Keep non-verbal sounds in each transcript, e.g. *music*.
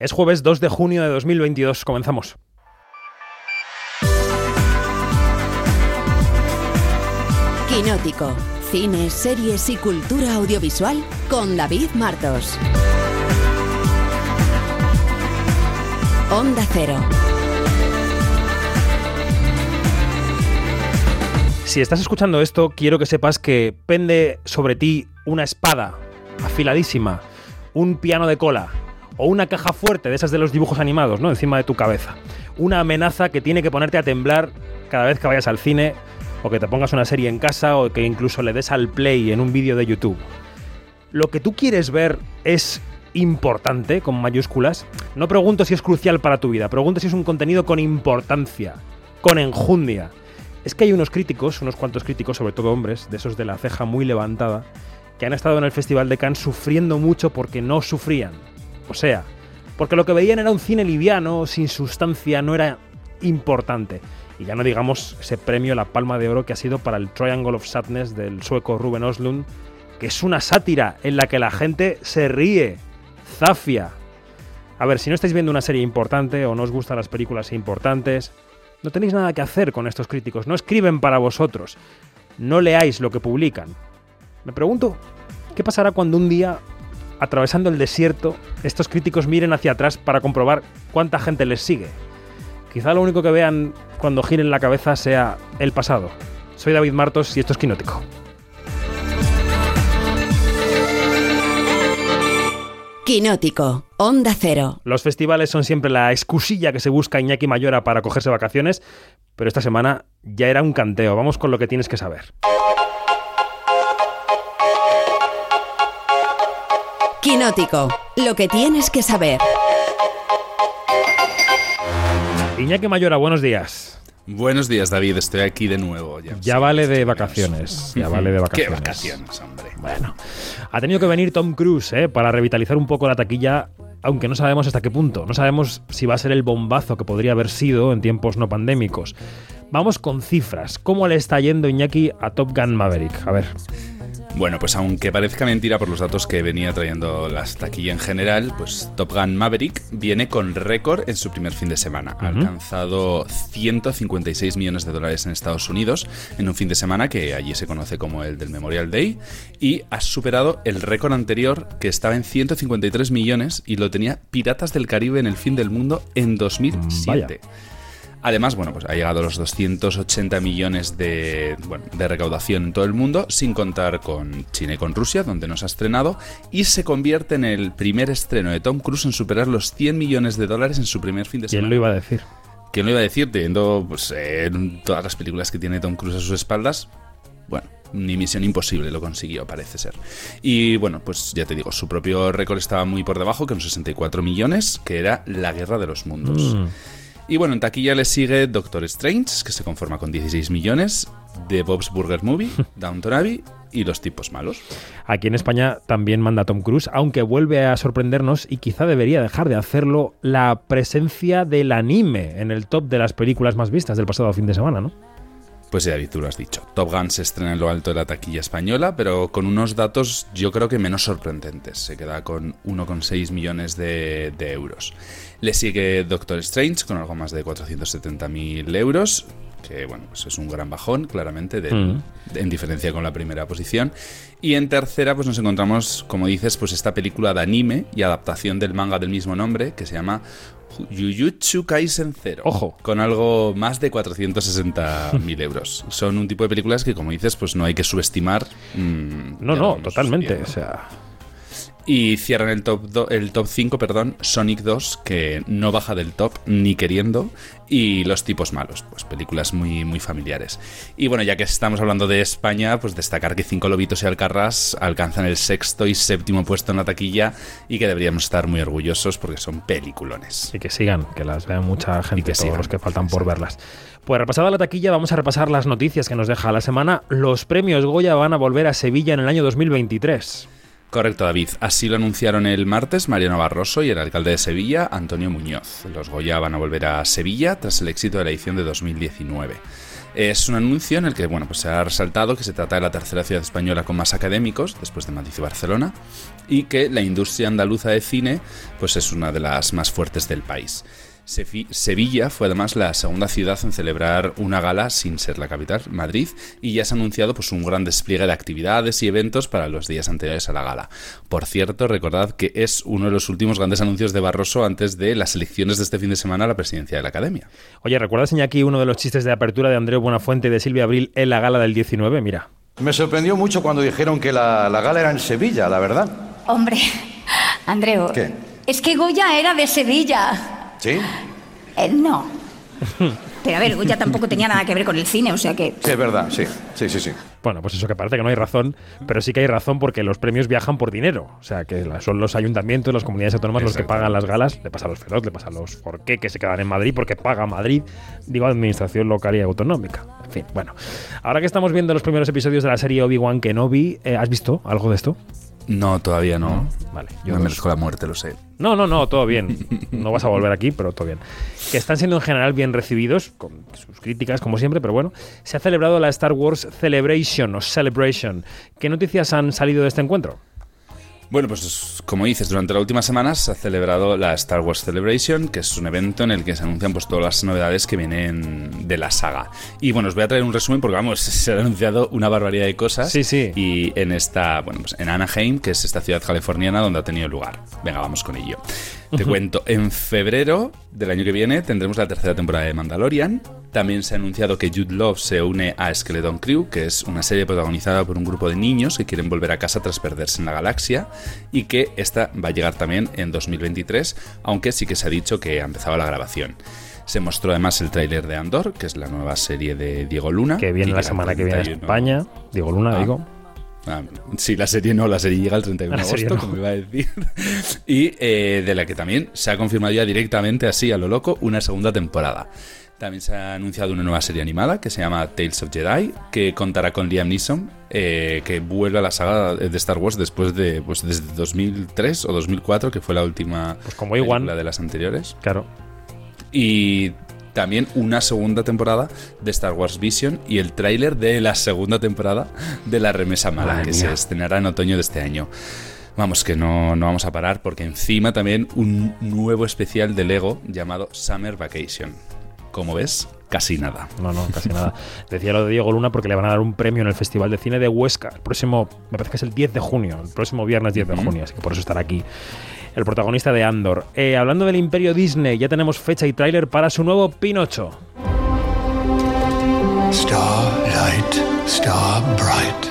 Es jueves 2 de junio de 2022. Comenzamos. Quinótico. Cine, series y cultura audiovisual con David Martos. Onda Cero. Si estás escuchando esto, quiero que sepas que pende sobre ti una espada afiladísima, un piano de cola o una caja fuerte de esas de los dibujos animados, ¿no? Encima de tu cabeza. Una amenaza que tiene que ponerte a temblar cada vez que vayas al cine o que te pongas una serie en casa o que incluso le des al play en un vídeo de YouTube. Lo que tú quieres ver es importante, con mayúsculas. No pregunto si es crucial para tu vida, pregunto si es un contenido con importancia, con enjundia. Es que hay unos críticos, unos cuantos críticos, sobre todo hombres, de esos de la ceja muy levantada, que han estado en el Festival de Cannes sufriendo mucho porque no sufrían. O sea, porque lo que veían era un cine liviano, sin sustancia, no era importante. Y ya no digamos ese premio, la palma de oro que ha sido para el Triangle of Sadness del sueco Ruben Oslund, que es una sátira en la que la gente se ríe, zafia. A ver, si no estáis viendo una serie importante o no os gustan las películas importantes, no tenéis nada que hacer con estos críticos, no escriben para vosotros, no leáis lo que publican. Me pregunto, ¿qué pasará cuando un día, atravesando el desierto, estos críticos miren hacia atrás para comprobar cuánta gente les sigue? Quizá lo único que vean cuando giren la cabeza sea el pasado. Soy David Martos y esto es Quinótico. Quinótico. Onda Cero. Los festivales son siempre la excusilla que se busca Iñaki Mayora para cogerse vacaciones, pero esta semana ya era un canteo. Vamos con lo que tienes que saber. Quinótico. Lo que tienes que saber. Iñaki Mayora, buenos días. Buenos días, David. Estoy aquí de nuevo. Ya, sí, vale de vacaciones. Ya vale de *laughs* vacaciones. ¿Qué vacaciones, hombre? Bueno, ha tenido que venir Tom Cruise ¿eh? para revitalizar un poco la taquilla, aunque no sabemos hasta qué punto. No sabemos si va a ser el bombazo que podría haber sido en tiempos no pandémicos. Vamos con cifras. ¿Cómo le está yendo Iñaki a Top Gun Maverick? A ver. Bueno, pues aunque parezca mentira por los datos que venía trayendo las taquillas en general, pues Top Gun Maverick viene con récord en su primer fin de semana. Ha alcanzado 156 millones de dólares en Estados Unidos en un fin de semana que allí se conoce como el del Memorial Day y ha superado el récord anterior que estaba en 153 millones y lo tenía Piratas del Caribe en el fin del mundo en 2007. Vaya. Además, bueno, pues ha llegado a los 280 millones de, bueno, de recaudación en todo el mundo, sin contar con China y con Rusia, donde nos ha estrenado, y se convierte en el primer estreno de Tom Cruise en superar los 100 millones de dólares en su primer fin de semana. ¿Quién lo iba a decir? ¿Quién lo iba a decir? Teniendo pues, eh, todas las películas que tiene Tom Cruise a sus espaldas, bueno, ni misión imposible lo consiguió, parece ser. Y bueno, pues ya te digo, su propio récord estaba muy por debajo, que en 64 millones, que era La Guerra de los Mundos. Mm. Y bueno, en taquilla le sigue Doctor Strange, que se conforma con 16 millones, The Bob's Burger Movie, *laughs* Downton Abbey y Los Tipos Malos. Aquí en España también manda Tom Cruise, aunque vuelve a sorprendernos y quizá debería dejar de hacerlo la presencia del anime en el top de las películas más vistas del pasado fin de semana, ¿no? Pues ya, David, tú lo has dicho. Top Gun se estrena en lo alto de la taquilla española, pero con unos datos yo creo que menos sorprendentes. Se queda con 1,6 millones de, de euros. Le sigue Doctor Strange con algo más de 470.000 euros, que bueno, pues es un gran bajón, claramente, de, Mm. en diferencia con la primera posición. Y en tercera, pues nos encontramos, como dices, pues esta película de anime y adaptación del manga del mismo nombre, que se llama Jujutsu Kaisen Zero. Ojo. Con algo más de 460.000 euros. Son un tipo de películas que, como dices, pues no hay que subestimar. mm, No, no, totalmente. O sea, Y cierran el top, do- el top 5, perdón, Sonic 2, que no baja del top ni queriendo, y Los tipos malos, pues películas muy, muy familiares. Y bueno, ya que estamos hablando de España, pues destacar que Cinco Lobitos y Alcarrás alcanzan el sexto y séptimo puesto en la taquilla y que deberíamos estar muy orgullosos porque son peliculones. y que sigan, que las vean mucha gente, que todos sigan, los que faltan por verlas. Pues repasada la taquilla, vamos a repasar las noticias que nos deja la semana. Los premios Goya van a volver a Sevilla en el año 2023. Correcto, David. Así lo anunciaron el martes Mariano Barroso y el alcalde de Sevilla, Antonio Muñoz. Los Goya van a volver a Sevilla tras el éxito de la edición de 2019. Es un anuncio en el que bueno, pues se ha resaltado que se trata de la tercera ciudad española con más académicos, después de Madrid y Barcelona, y que la industria andaluza de cine pues es una de las más fuertes del país. Sevilla fue además la segunda ciudad en celebrar una gala sin ser la capital, Madrid, y ya se ha anunciado pues, un gran despliegue de actividades y eventos para los días anteriores a la gala. Por cierto, recordad que es uno de los últimos grandes anuncios de Barroso antes de las elecciones de este fin de semana a la presidencia de la Academia. Oye, ¿recuerdas, aquí uno de los chistes de apertura de Andreu Buenafuente y de Silvia Abril en la gala del 19? Mira. Me sorprendió mucho cuando dijeron que la, la gala era en Sevilla, la verdad. Hombre, Andreu. ¿Qué? Es que Goya era de Sevilla. ¿Sí? Eh, no. Pero a ver, Goya tampoco tenía nada que ver con el cine, o sea que... Sí, es verdad, sí, sí, sí, sí. Bueno, pues eso que parece que no hay razón, pero sí que hay razón porque los premios viajan por dinero. O sea, que son los ayuntamientos, las comunidades autónomas los que pagan las galas. Le pasa a los Feroz, le pasa a los Forqué, que se quedan en Madrid porque paga Madrid, digo, administración local y autonómica. En fin, bueno. Ahora que estamos viendo los primeros episodios de la serie Obi-Wan Kenobi, eh, ¿has visto algo de esto? No, todavía no. Vale, yo me merezco la muerte, lo sé. No, no, no, todo bien. *laughs* No vas a volver aquí, pero todo bien. Que están siendo en general bien recibidos, con sus críticas como siempre, pero bueno. Se ha celebrado la Star Wars Celebration o Celebration. ¿Qué noticias han salido de este encuentro? Bueno, pues como dices, durante las últimas semanas se ha celebrado la Star Wars Celebration, que es un evento en el que se anuncian pues todas las novedades que vienen de la saga. Y bueno, os voy a traer un resumen porque vamos, *laughs* se han anunciado una barbaridad de cosas. Sí, sí. Y en esta, bueno, pues en Anaheim, que es esta ciudad californiana donde ha tenido lugar. Venga, vamos con ello. Te cuento, en febrero del año que viene tendremos la tercera temporada de Mandalorian. También se ha anunciado que Jude Love se une a Skeleton Crew, que es una serie protagonizada por un grupo de niños que quieren volver a casa tras perderse en la galaxia, y que esta va a llegar también en 2023, aunque sí que se ha dicho que ha empezado la grabación. Se mostró además el tráiler de Andor, que es la nueva serie de Diego Luna. Que viene la semana que viene a España. Diego Luna, ah. digo. Ah, sí, la serie no, la serie llega el 31 de agosto, como iba a decir. *laughs* y eh, de la que también se ha confirmado ya directamente, así a lo loco, una segunda temporada. También se ha anunciado una nueva serie animada que se llama Tales of Jedi, que contará con Liam Neeson, eh, que vuelve a la saga de Star Wars después de pues desde 2003 o 2004, que fue la última pues como película de las anteriores. Claro. Y también una segunda temporada de Star Wars Vision y el tráiler de la segunda temporada de La Remesa Mala, que se estrenará en otoño de este año. Vamos, que no, no, vamos a parar porque encima también un nuevo especial de Lego llamado Summer Vacation. Como ves, casi nada. No, no, casi nada. Decía lo de Diego Luna porque le van a dar un premio en el Festival de Cine de Huesca. El próximo, me parece que es el 10 de junio, el próximo viernes 10 de junio, así que por eso estar aquí el protagonista de Andor. Eh, hablando del imperio Disney, ya tenemos fecha y tráiler para su nuevo Pinocho. Starlight, star bright.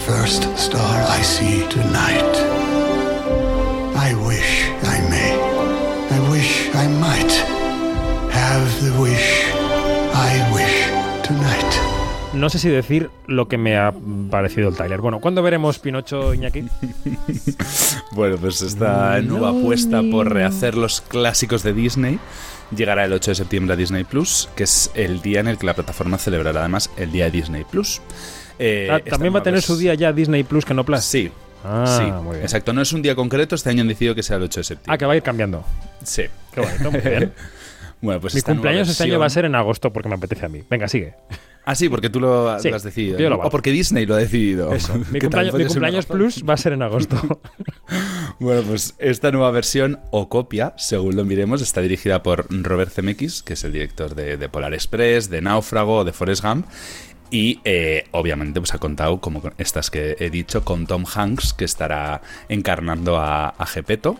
First star I see tonight. I wish I may. I wish I might have the wish. No sé si decir lo que me ha parecido el tráiler. Bueno, ¿cuándo veremos Pinocho, Iñaki? *laughs* bueno, pues esta nueva apuesta por rehacer los clásicos de Disney llegará el 8 de septiembre a Disney Plus, que es el día en el que la plataforma celebrará además el día de Disney Plus. Eh, ah, ¿También va a tener su día ya Disney Plus que no Plus? Sí. Ah, sí, muy bien. exacto. No es un día concreto, este año han decidido que sea el 8 de septiembre. Ah, que va a ir cambiando. Sí. Qué bonito, muy *laughs* bien. bueno, pues Mi cumpleaños este año va a ser en agosto porque me apetece a mí. Venga, sigue. Ah, sí, porque tú lo, has decidido. o porque Disney lo ha decidido. Eso. Mi, *laughs* cumpleaños, Plus va a ser en agosto. *laughs* bueno, pues esta nueva versión o copia, según lo miremos, está dirigida por Robert Zemeckis, que es el director de, Polar Express, de Náufrago, de Forrest Gump. Y eh, obviamente pues ha contado, como estas que he dicho, con Tom Hanks, que estará encarnando a, a Gepetto.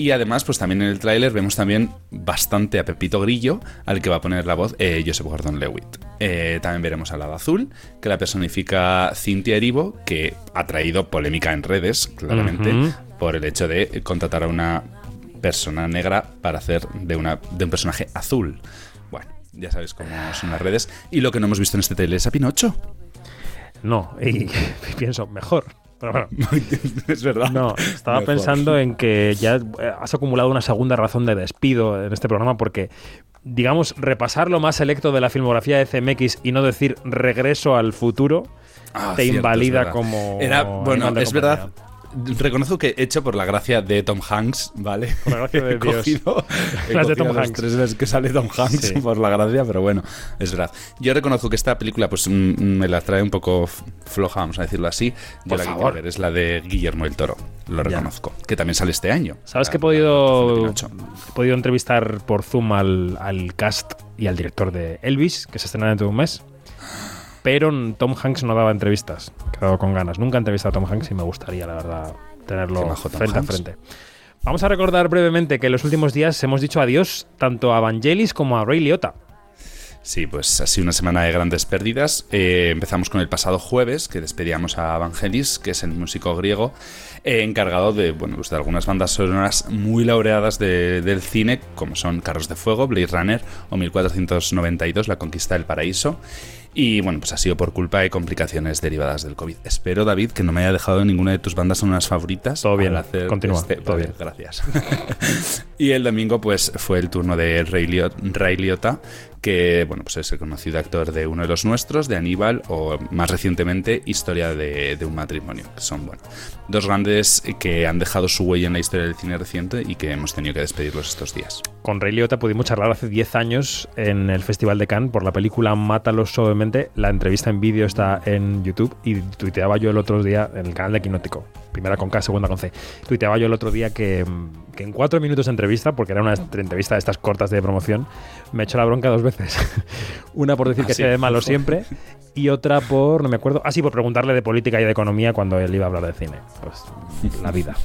Y además, pues también en el tráiler vemos también bastante a Pepito Grillo, al que va a poner la voz eh, Joseph Gordon-Lewitt. Eh, también veremos a Lado Azul, que la personifica Cynthia Erivo, que ha traído polémica en redes, claramente, por el hecho de contratar a una persona negra para hacer de, una, de un personaje azul. Bueno, ya sabéis cómo son las redes. Y lo que no hemos visto en este trailer es a Pinocho. No, y *laughs* pienso, mejor. Pero bueno, *laughs* es verdad. No, estaba pensando en que ya eh, has acumulado una segunda razón de despido en este programa porque, digamos, repasar lo más selecto de la filmografía de CMX y no decir regreso al futuro ah, te invalida como. Era, bueno, es verdad reconozco que hecho por la gracia de Tom Hanks, ¿vale? Por la gracia *laughs* de He Dios. cogido- *laughs* he Las de Tom los Hanks. tres veces que sale Tom Hanks Sí. por la gracia, pero bueno, es verdad. Yo reconozco que esta película, pues mm, me la trae un poco floja, vamos a decirlo así. Yo Por la favor. ver es la de Guillermo el Toro, lo reconozco, que también sale este año. ¿Sabes La- que he podido, he podido entrevistar por Zoom al, al cast y al director de Elvis, que se estrena dentro de un mes? Pero Tom Hanks no daba entrevistas. Quedado con ganas. Nunca he entrevistado a Tom Hanks y me gustaría, la verdad, tenerlo frente Hanks. a frente. Vamos a recordar brevemente que en los últimos días hemos dicho adiós tanto a Vangelis como a Ray Liotta. Sí, pues ha sido una semana de grandes pérdidas. Eh, empezamos con el pasado jueves, que despedíamos a Vangelis, que es el músico griego eh, encargado de, bueno, pues de algunas bandas sonoras muy laureadas de- del cine, como son Carros de Fuego, Blade Runner o 1492, La Conquista del Paraíso. Y bueno, pues ha sido por culpa de complicaciones derivadas del COVID. Espero, David, que no me haya dejado ninguna de tus bandas sonoras favoritas. Todo bien, hacer continúa, este- todo Vale, bien. Gracias. *laughs* y el domingo, pues, fue el turno de Ray, Lio- Ray Liotta, que, bueno, pues es el conocido actor de uno de los nuestros, de Aníbal, o más recientemente, Historia de, un matrimonio, que son, bueno, dos grandes que han dejado su huella en la historia del cine reciente y que hemos tenido que despedirlos estos días. Con Ray Liotta pudimos charlar hace 10 años en el Festival de Cannes por la película Mátalos suavemente. La entrevista en vídeo está en YouTube y tuiteaba yo el otro día en el canal de Quinótico. Primera con K, segunda con C. Tuiteaba yo el otro día que, que en cuatro minutos de entrevista, porque era una entrevista de estas cortas de promoción, me hecho la bronca dos veces. *laughs* una por decir ¿Ah, que sí? sea de malo *laughs* siempre y otra por, no me acuerdo, ah, sí, por preguntarle de política y de economía cuando él iba a hablar de cine. Pues la vida.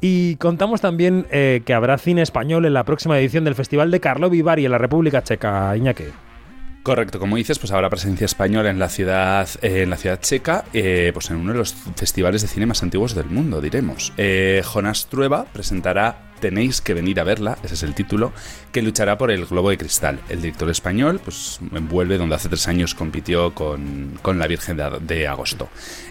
Y contamos también eh, que habrá cine español en la próxima edición del Festival de Karlovy Vary en la República Checa, Iñaki. Correcto, como dices, pues habrá presencia española en la ciudad, eh, en la ciudad checa, eh, pues en uno de los festivales de cine más antiguos del mundo, diremos. Eh, Jonás Trueba presentará Tenéis que venir a verla, ese es el título, que luchará por el Globo de Cristal. El director español, pues envuelve donde hace tres años compitió con, con La Virgen de, de Agosto.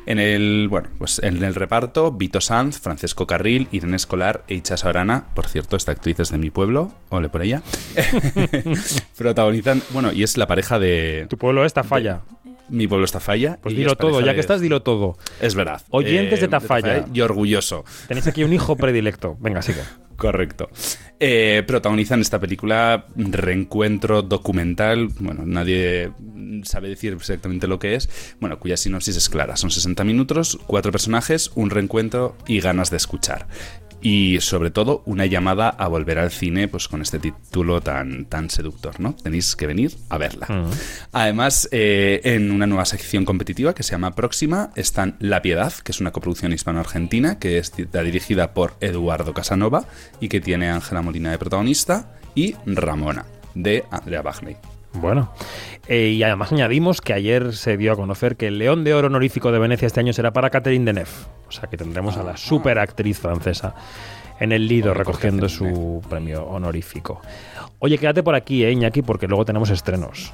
En el, bueno, pues en el reparto, Vito Sanz, Francesco Carril, Irene Escolar e Icha Saorana, por cierto, esta actriz es de mi pueblo, ole por ella, *laughs* protagonizan, bueno, y es la pareja de... Tu pueblo esta falla. Mi pueblo está falla. Pues dilo todo, ya de- que estás, dilo todo. Es verdad. Eh, Oyentes de Tafalla. Y orgulloso. Tenéis aquí un hijo predilecto. Venga, sigue. Correcto. Eh, protagonizan esta película reencuentro documental. Bueno, nadie sabe decir exactamente lo que es. Bueno, cuya sinopsis es clara. Son 60 minutos, cuatro personajes, un reencuentro y ganas de escuchar. Y sobre todo una llamada a volver al cine pues con este título tan, tan seductor, ¿no? Tenéis que venir a verla. Además, eh, en una nueva sección competitiva que se llama Próxima están La Piedad, que es una coproducción hispano-argentina que está dirigida por Eduardo Casanova y que tiene a Ángela Molina de protagonista y Ramona de Andrea Bagney. Bueno, eh, y además añadimos que ayer se dio a conocer que el León de Oro honorífico de Venecia este año será para Catherine Deneuve. O sea que tendremos a la superactriz francesa en el Lido recogiendo su premio honorífico. Oye, quédate por aquí, eh, Iñaki, porque luego tenemos estrenos.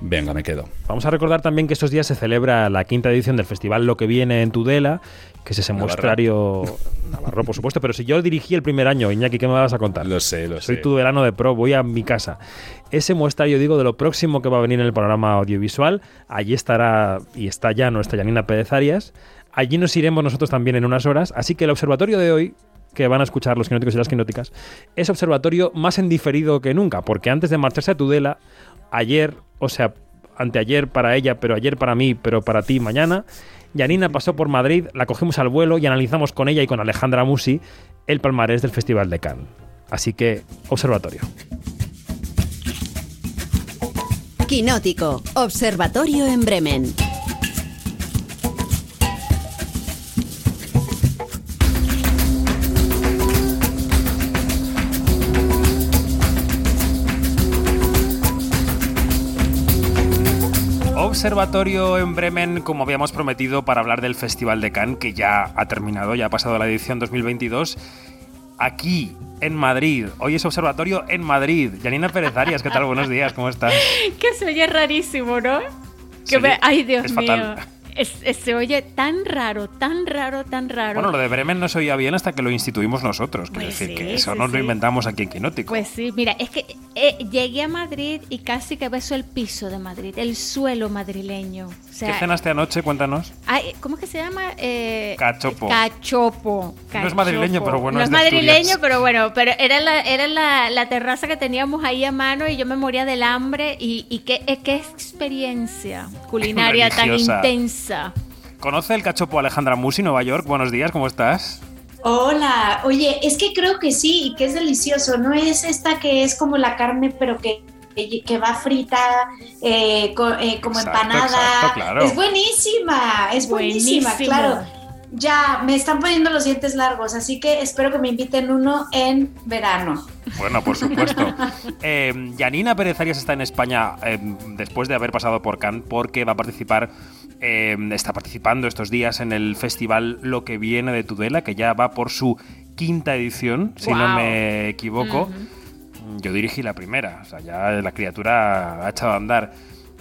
Venga, me quedo. Vamos a recordar también que estos días se celebra la quinta edición del festival Lo que viene en Tudela, que es ese Navarra. muestrario *laughs* Navarro, por supuesto, pero si yo dirigí el primer año, Iñaki, ¿qué me vas a contar? Lo sé, lo Soy sé. tudelano de pro, voy a mi casa. Ese muestrario, digo, de lo próximo que va a venir en el panorama audiovisual, allí estará y está ya nuestra Yanina Pérez Arias. Allí nos iremos nosotros también en unas horas, así que el observatorio de hoy que van a escuchar los quinóticos y las quinóticas, es observatorio más en diferido que nunca, porque antes de marcharse a Tudela, ayer, o sea, anteayer para ella, pero ayer para mí, pero para ti mañana, Yanina pasó por Madrid, la cogimos al vuelo y analizamos con ella y con Alejandra Musi el palmarés del Festival de Cannes. Así que, observatorio. Quinótico, Observatorio en Bremen. Observatorio en Bremen, como habíamos prometido, para hablar del Festival de Cannes, que ya ha terminado, ya ha pasado la edición 2022. Aquí, en Madrid. Hoy es Observatorio en Madrid. Yanina Pérez Arias, ¿qué tal? Buenos días, ¿cómo estás? *laughs* Que se oye rarísimo, ¿no? Que me- Ay, Dios es mío. fatal. Es- es- se oye tan raro, tan raro, tan raro. Bueno, lo de Bremen no se oía bien hasta que lo instituimos nosotros. Quiero Pues decir sí, que eso sí, nos lo inventamos aquí en Quinótico. Pues sí, mira, es que eh, llegué a Madrid y casi que beso el piso de Madrid, el suelo madrileño. O sea, ¿Qué cenaste anoche? Cuéntanos. ay, ¿Cómo es que se llama? Eh, Cachopo. Cachopo. No es madrileño, pero bueno, No es es de madrileño, Asturias. pero bueno, pero era la, era la, la terraza que teníamos ahí a mano y yo me moría del hambre y, y qué, eh, qué experiencia culinaria tan Religiosa. ¿Conoce el cachopo Alejandra Musi, Nueva York? Buenos días, ¿cómo estás? Hola, oye, es que creo que sí y que es delicioso. No es esta que es como la carne, pero que, que va frita, eh, co- eh, como Exacto, empanada. exacto, claro. Es buenísima, es buenísima, Buenísimo. claro. Ya me están poniendo los dientes largos, así que espero que me inviten uno en verano. Bueno, por supuesto. *laughs* Eh, Yanina Pérez Arias está en España eh, después de haber pasado por Cannes porque va a participar, eh, está participando estos días en el festival Lo que viene de Tudela, que ya va por su quinta edición, si no me equivoco. Yo dirigí la primera, o sea, ya la criatura ha echado a andar.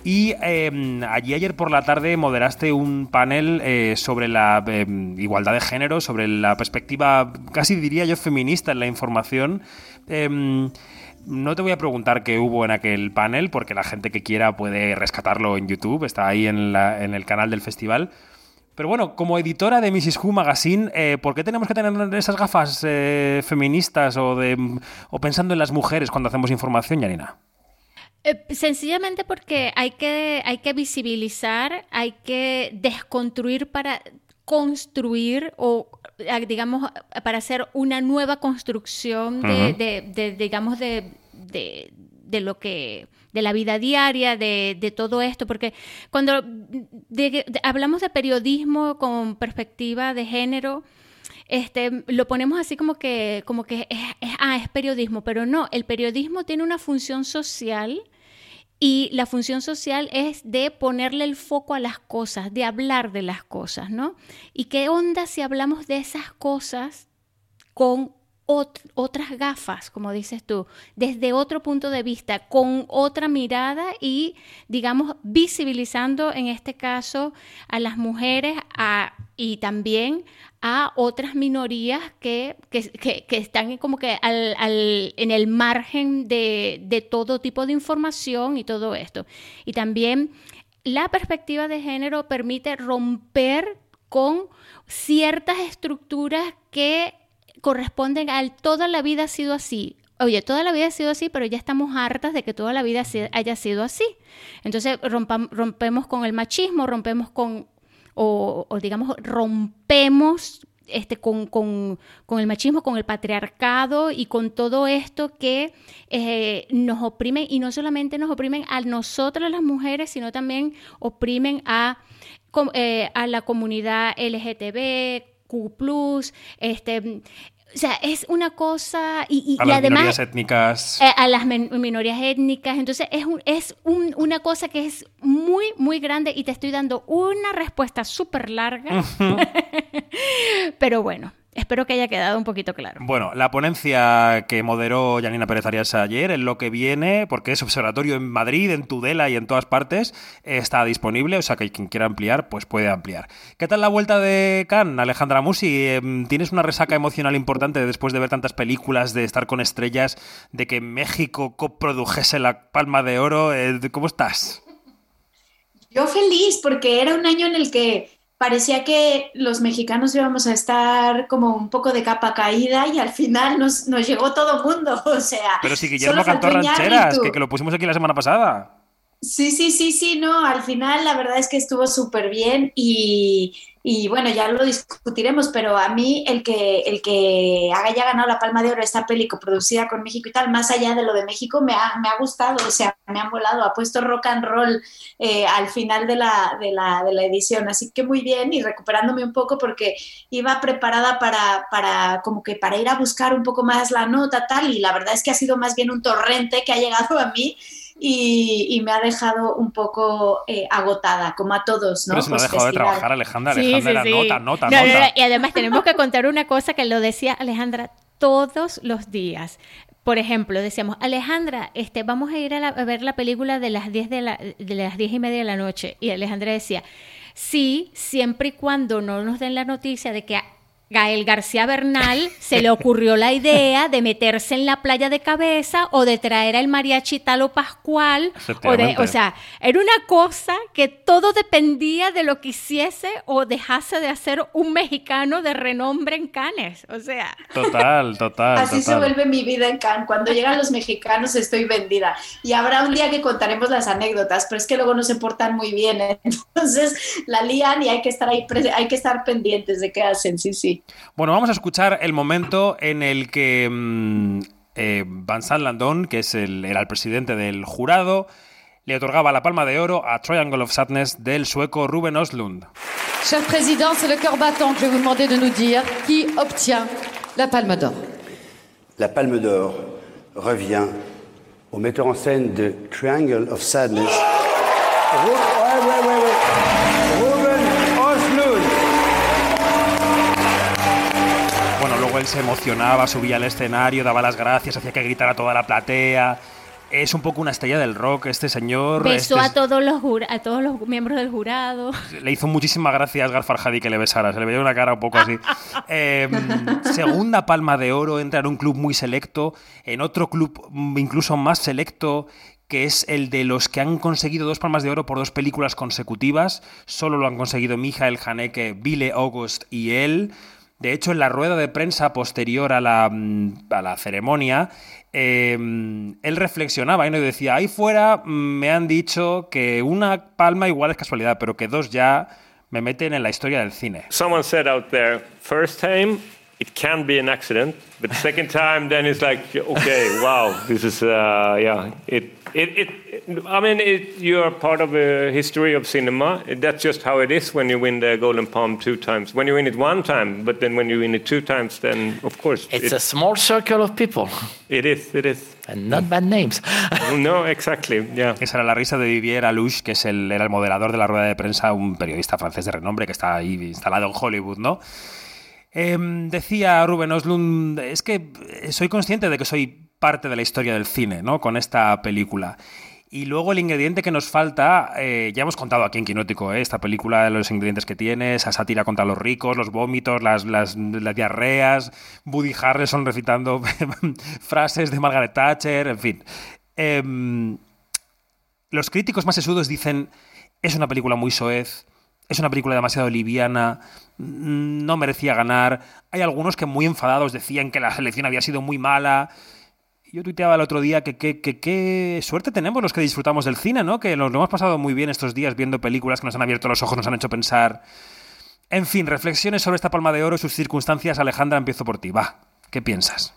Y eh, allí ayer por la tarde moderaste un panel eh, sobre la eh, igualdad de género, sobre la perspectiva, casi diría yo, feminista en la información. Eh, no te voy a preguntar qué hubo en aquel panel, porque la gente que quiera puede rescatarlo en YouTube, está ahí en, la- en el canal del festival. Pero bueno, como editora de Mrs. Who Magazine, eh, ¿por qué tenemos que tener esas gafas eh, feministas o, de, pensando en las mujeres cuando hacemos información, Yanina? Eh, sencillamente porque hay que, hay que visibilizar, hay que desconstruir para construir o eh, digamos para hacer una nueva construcción de, de- de, digamos de, de- de lo que de la vida diaria de, de todo esto porque cuando de- de- hablamos de periodismo con perspectiva de género este, lo ponemos así como que, como que es, es- ah, es periodismo, pero no, el periodismo tiene una función social y la función social es de ponerle el foco a las cosas, de hablar de las cosas, ¿no? ¿Y qué onda si hablamos de esas cosas con ot- otras gafas, como dices tú, desde otro punto de vista, con otra mirada y, digamos, visibilizando en este caso a las mujeres a- y también a otras minorías que, que- que- que están como que al- al- en el margen de, de todo tipo de información y todo esto. Y también la perspectiva de género permite romper con ciertas estructuras que corresponden al toda la vida ha sido así. Oye, toda la vida ha sido así, pero ya estamos hartas de que toda la vida haya sido así. Entonces rompam- rompemos con el machismo, rompemos con, o, o digamos, rompemos este, con, con- con el machismo, con el patriarcado y con todo esto que eh, nos oprimen y no solamente nos oprimen a nosotras las mujeres, sino también oprimen a, eh, a la comunidad LGTB, Q+, este, o sea, es una cosa y, y- A y las además minorías étnicas. eh, a las minorías étnicas. Entonces es, un- es un- una cosa que es muy, muy grande y te estoy dando una respuesta súper larga. *laughs* Pero bueno, espero que haya quedado un poquito claro. Bueno, la ponencia que moderó Yanina Pérez Arias ayer, en lo que viene, porque es observatorio en Madrid, en Tudela y en todas partes, está disponible, o sea que quien quiera ampliar, pues puede ampliar. ¿Qué tal la vuelta de Cannes, Alejandra Musi? Em, ¿Tienes una resaca emocional importante después de ver tantas películas, de estar con estrellas, de que México coprodujese la Palma de Oro? Eh, ¿Cómo estás? Yo feliz porque era un año en el que parecía que los mexicanos íbamos a estar como un poco de capa caída y al final nos, nos llegó todo mundo, *laughs* o sea... Pero si Guillermo cantó rancheras, que lo pusimos aquí la semana pasada. Sí, sí, sí, sí, no, al final la verdad es que estuvo súper bien y, y bueno, ya lo discutiremos, pero a mí el que, el que haya ganado la Palma de Oro esta peli coproducida con México y tal, más allá de lo de México, me ha, me ha gustado, o sea, me ha molado, ha puesto rock and roll eh, al final de la, de, la, de la edición, así que muy bien y recuperándome un poco porque iba preparada para, para como que para ir a buscar un poco más la nota tal y la verdad es que ha sido más bien un torrente que ha llegado a mí y, y me ha dejado un poco eh, agotada, como a todos, ¿no? Pero se ha Pues dejado de trabajar, Alejandra. Alejandra sí, era sí. nota, nota, No, no, nota. no, Y además tenemos que contar una cosa que lo decía Alejandra todos los días. Por ejemplo, decíamos, Alejandra, este, vamos a ir a, la- a ver la película de las 10 de, la, de las 10 y media de la noche. Y Alejandra decía, sí, siempre y cuando no nos den la noticia de que Gael García Bernal se le ocurrió la idea de meterse en la playa de cabeza o de traer al mariachi Talo Pascual. O, de, o sea, era una cosa que todo dependía de lo que hiciese o dejase de hacer un mexicano de renombre en Cannes. O sea. Total, *laughs* total. Así se vuelve mi vida en Cannes. Cuando llegan los mexicanos estoy vendida. Y habrá un día que contaremos las anécdotas, pero es que luego no se portan muy bien. ¿eh? *laughs* Entonces la lían y hay que estar ahí, hay que estar pendientes de qué hacen, sí, sí. Bueno, vamos a escuchar el momento en el que mm, eh, Vincent Landon, que es el, era el presidente del jurado, le otorgaba la palma de oro a Triangle of Sadness del sueco Ruben Oslund. Cher président, c'est le cœur battant que je vais vous demander de nous dire qui obtient la palme d'or. La palme d'or revient au metteur en scène de Triangle of Sadness. Se emocionaba, subía al escenario, daba las gracias, hacía que gritara toda la platea. Es un poco una estrella del rock este señor. Besó Este a todos los a todos los miembros del jurado. Le hizo muchísimas gracias a Farhadi que le besara. Se le veía una cara un poco así. *laughs* Eh, segunda palma de oro, entra en un club muy selecto, en otro club incluso más selecto, que es el de los que han conseguido dos palmas de oro por dos películas consecutivas. Solo lo han conseguido Michael Haneke, Bille August y él. De hecho, en la rueda de prensa posterior a la, mm, a la ceremonia, eh, él reflexionaba y no decía, ahí fuera mm, me han dicho que una palma igual es casualidad, pero que dos ya me meten en la historia del cine. Someone said out there, first time it can be an accident, but second time then it's like, okay, wow, this is uh, yeah, it it it. I mean, it, you are part of a history of cinema. That's just how it is when you win the Golden Palm two times. When you win it one time, but then when you win it two times, then of course It's it, a small circle of people it is. It is. and not bad names. no, exactly. Yeah. *laughs* Esa era la risa de Didier Alouche, que es el, era el moderador de la rueda de prensa, un periodista francés de renombre que está ahí instalado en Hollywood, ¿no? Em, decía Ruben Oslund, es que soy consciente de que soy parte de la historia del cine, ¿no? Con esta película. Y luego el ingrediente que nos falta, eh, ya hemos contado aquí en Quinótico, ¿eh? esta película, los ingredientes que tiene, esa sátira contra los ricos, los vómitos, las, diarreas, Woody Harrelson recitando *laughs* frases de Margaret Thatcher, en fin. Em, los críticos más sesudos dicen, es una película muy soez, es una película demasiado liviana, mm, no merecía ganar. Hay algunos que muy enfadados decían que la selección había sido muy mala. Yo tuiteaba el otro día que qué suerte tenemos los que disfrutamos del cine, ¿no? Que nos lo hemos pasado muy bien estos días viendo películas que nos han abierto los ojos, nos han hecho pensar. En fin, reflexiones sobre esta palma de oro y sus circunstancias. Alejandra, empiezo por ti. Va, ¿qué piensas?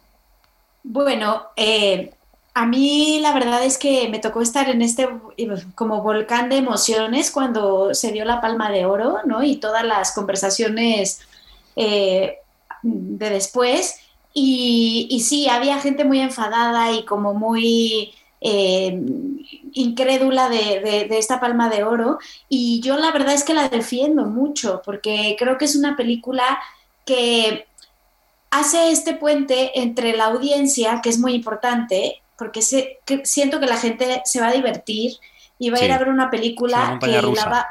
Bueno, eh, a mí la verdad es que me tocó estar en este como volcán de emociones cuando se dio la palma de oro, ¿no? Y todas las conversaciones eh, de después. Y, y, sí, había gente muy enfadada y como muy eh, incrédula de, de, de, esta palma de oro. Y yo la verdad es que la defiendo mucho porque creo que es una película que hace este puente entre la audiencia, que es muy importante, porque se, que siento que la gente se va a divertir y va sí. a ir a ver una película que la va...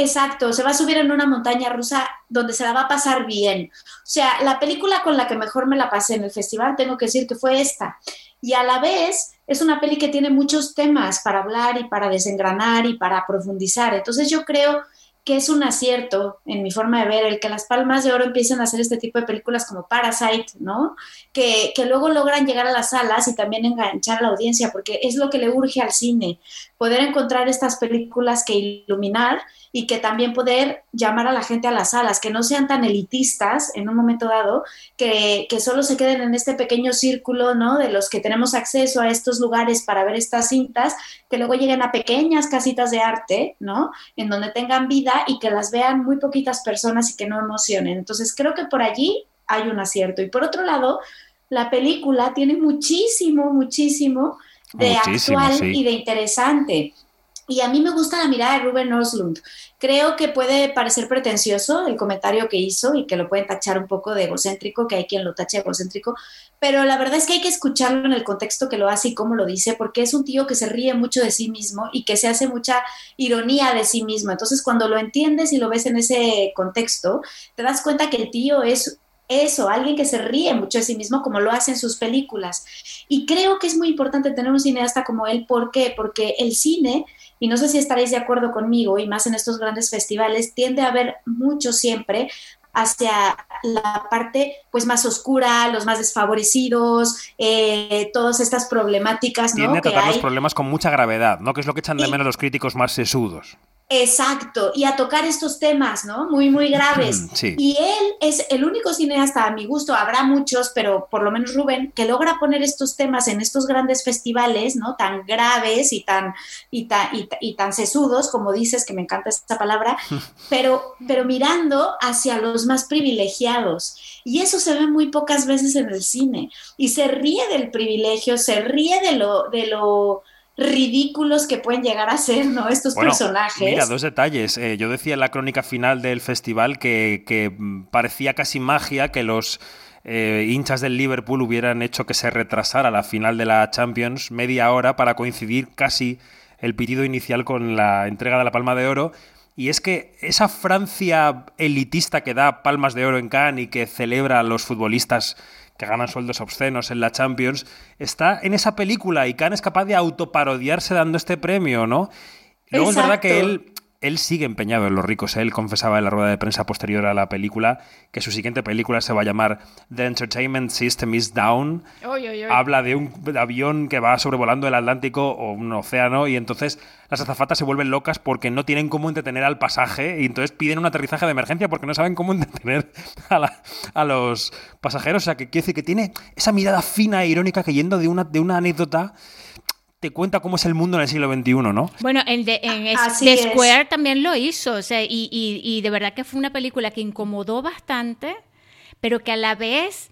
Exacto, se va a subir en una montaña rusa donde se la va a pasar bien. O sea, la película con la que mejor me la pasé en el festival, tengo que decir que fue esta. Y a la vez es una peli que tiene muchos temas para hablar y para desengranar y para profundizar. Entonces yo creo que es un acierto en mi forma de ver el que las Palmas de Oro empiecen a hacer este tipo de películas como Parasite, ¿no? Que, que, luego logran llegar a las salas y también enganchar a la audiencia, porque es lo que le urge al cine, poder encontrar estas películas que iluminar y que también poder llamar a la gente a las salas, que no sean tan elitistas en un momento dado, que, que solo se queden en este pequeño círculo, ¿no? De los que tenemos acceso a estos lugares para ver estas cintas, que luego lleguen a pequeñas casitas de arte, ¿no? En donde tengan vida y que las vean muy poquitas personas y que no emocionen. Entonces creo que por allí hay un acierto. Y por otro lado, la película tiene muchísimo, muchísimo de muchísimo, actual sí. y de interesante. Y a mí me gusta la mirada de Ruben Oslund. Creo que puede parecer pretencioso el comentario que hizo y que lo pueden tachar un poco de egocéntrico, que hay quien lo tache egocéntrico, pero la verdad es que hay que escucharlo en el contexto que lo hace y cómo lo dice, porque es un tío que se ríe mucho de sí mismo y que se hace mucha ironía de sí mismo. Entonces, cuando lo entiendes y lo ves en ese contexto, te das cuenta que el tío es eso, alguien que se ríe mucho de sí mismo como lo hace en sus películas. Y creo que es muy importante tener un cineasta como él. ¿Por qué? Porque el cine, y no sé si estaréis de acuerdo conmigo, y más en estos grandes festivales, tiende a haber mucho siempre hacia la parte pues más oscura, los más desfavorecidos, eh, todas estas problemáticas, ¿no? Tiende a que tratar los hay. problemas con mucha gravedad, ¿no? Que es lo que echan de menos los críticos más sesudos. Exacto, y a tocar estos temas, ¿no? Muy, muy graves. Sí. Y él es el único cineasta, a mi gusto, habrá muchos, pero por lo menos Rubén, que logra poner estos temas en estos grandes festivales, ¿no? Tan graves y tan, y tan, y, y tan sesudos, como dices, que me encanta esta palabra, *laughs* pero, pero mirando hacia los más privilegiados. Y eso se ve muy pocas veces en el cine. Y se ríe del privilegio, se ríe de lo, de lo ridículos que pueden llegar a ser, ¿no? Estos Bueno, personajes. Mira, dos detalles. Eh, yo decía en la crónica final del festival que, que, parecía casi magia que los eh, hinchas del Liverpool hubieran hecho que se retrasara la final de la Champions media hora para coincidir casi el pitido inicial con la entrega de la Palma de Oro. Y es que esa Francia elitista que da palmas de oro en Cannes y que celebra a los futbolistas que ganan sueldos obscenos en la Champions, está en esa película y Cannes es capaz de autoparodiarse dando este premio, ¿no? Luego es verdad que él, él sigue empeñado en los ricos. Él confesaba en la rueda de prensa posterior a la película que su siguiente película se va a llamar The Entertainment System is Down. Oy, oy, oy. Habla de un avión que va sobrevolando el Atlántico o un océano y entonces las azafatas se vuelven locas porque no tienen cómo entretener al pasaje y entonces piden un aterrizaje de emergencia porque no saben cómo *laughs* entretener a, la- a los pasajeros. O sea, que quiere decir que tiene esa mirada fina e irónica que yendo de una, de una anécdota te cuenta cómo es el mundo en el siglo XXI, ¿no? Bueno, en The, en es- Así The es. Square también lo hizo, o sea, y, y- y de verdad que fue una película que incomodó bastante, pero que a la vez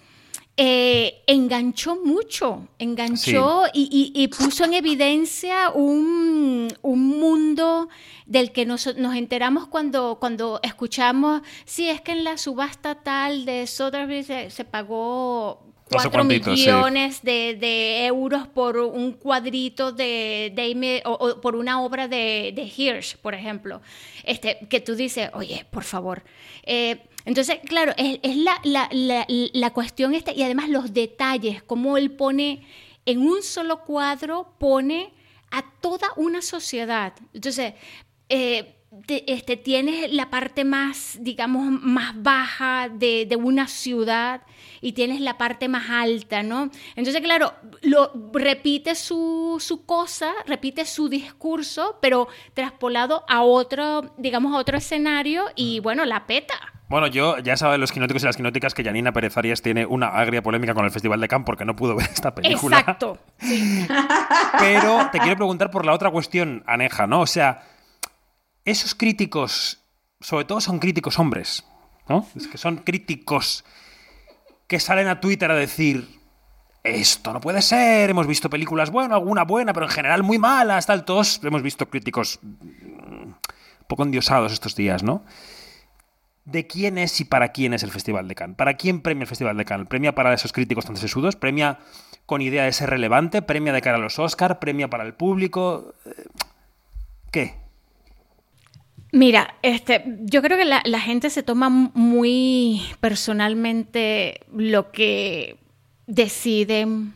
eh, enganchó mucho, enganchó y, y- y puso en evidencia un, un mundo del que nos, nos enteramos cuando, cuando escuchamos, sí, es que en la subasta tal de Sotheby's se, se pagó No sé sí. millones de, de euros por un cuadrito de, de o, o por una obra de, de Hirsch, por ejemplo. Este, que tú dices, oye, por favor. Eh, entonces, claro, es, es la, la, la, la cuestión esta, y además los detalles, cómo él pone en un solo cuadro, pone a toda una sociedad. Entonces, eh, te- este, tienes la parte más, digamos, más baja de, de una ciudad y tienes la parte más alta, ¿no? Entonces, claro, lo, repite su, su cosa, repite su discurso, pero traspolado a otro, digamos, a otro escenario y, bueno, la peta. Bueno, yo ya saben los quinóticos y las quinóticas que Janina Pérez Arias tiene una agria polémica con el Festival de Cannes porque no pudo *laughs* ver esta película. Exacto. *laughs* Pero te quiero preguntar por la otra cuestión, Aneja, ¿no? O sea, esos críticos, sobre todo son críticos hombres, ¿no? Es que son críticos que salen a Twitter a decir esto no puede ser, hemos visto películas, bueno, alguna buena, pero en general muy malas, tal, todos hemos visto críticos mm, poco endiosados estos días, ¿no? ¿De quién es y para quién es el Festival de Cannes? ¿Para quién premia el Festival de Cannes? ¿Premia para esos críticos tan sesudos? ¿Premia con idea de ser relevante? ¿Premia de cara a los Oscar? ¿Premia para el público? Eh, ¿Qué? Mira, este, yo creo que la, la gente se toma muy personalmente lo que deciden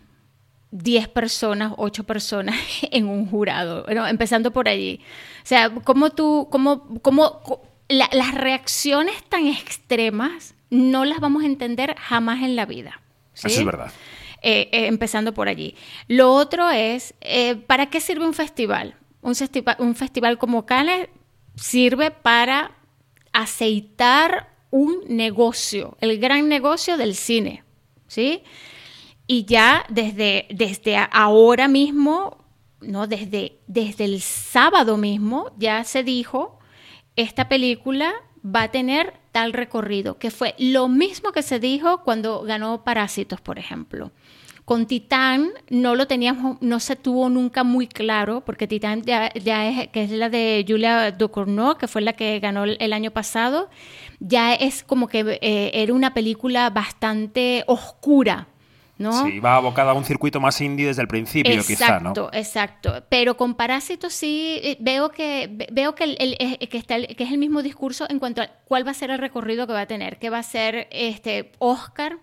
10 personas, 8 personas *laughs* en un jurado, bueno, empezando por allí. O sea, cómo tú, cómo, cómo, la- las reacciones tan extremas no las vamos a entender jamás en la vida. ¿sí? Eso es verdad. Eh, eh, empezando por allí. Lo otro es, eh, ¿para qué sirve un festival? Un, festival? un festival como Cannes sirve para aceitar un negocio, el gran negocio del cine, ¿sí? Y ya desde, desde ahora mismo, ¿no? Desde, desde el sábado mismo ya se dijo, esta película va a tener tal recorrido, que fue lo mismo que se dijo cuando ganó Parásitos, por ejemplo. Con Titán no lo teníamos, no se tuvo nunca muy claro, porque Titán ya, ya es, que es la de Julia Ducournau, que fue la que ganó el, año pasado, ya es como que eh, era una película bastante oscura, ¿no? Sí, va abocada a un circuito más indie desde el principio, quizá, ¿no? Exacto, exacto. Pero con Parásitos sí eh, veo que ve- veo que, el- el- eh, que, está el- que es el mismo discurso en cuanto a cuál va a ser el recorrido que va a tener, que va a ser este Oscar.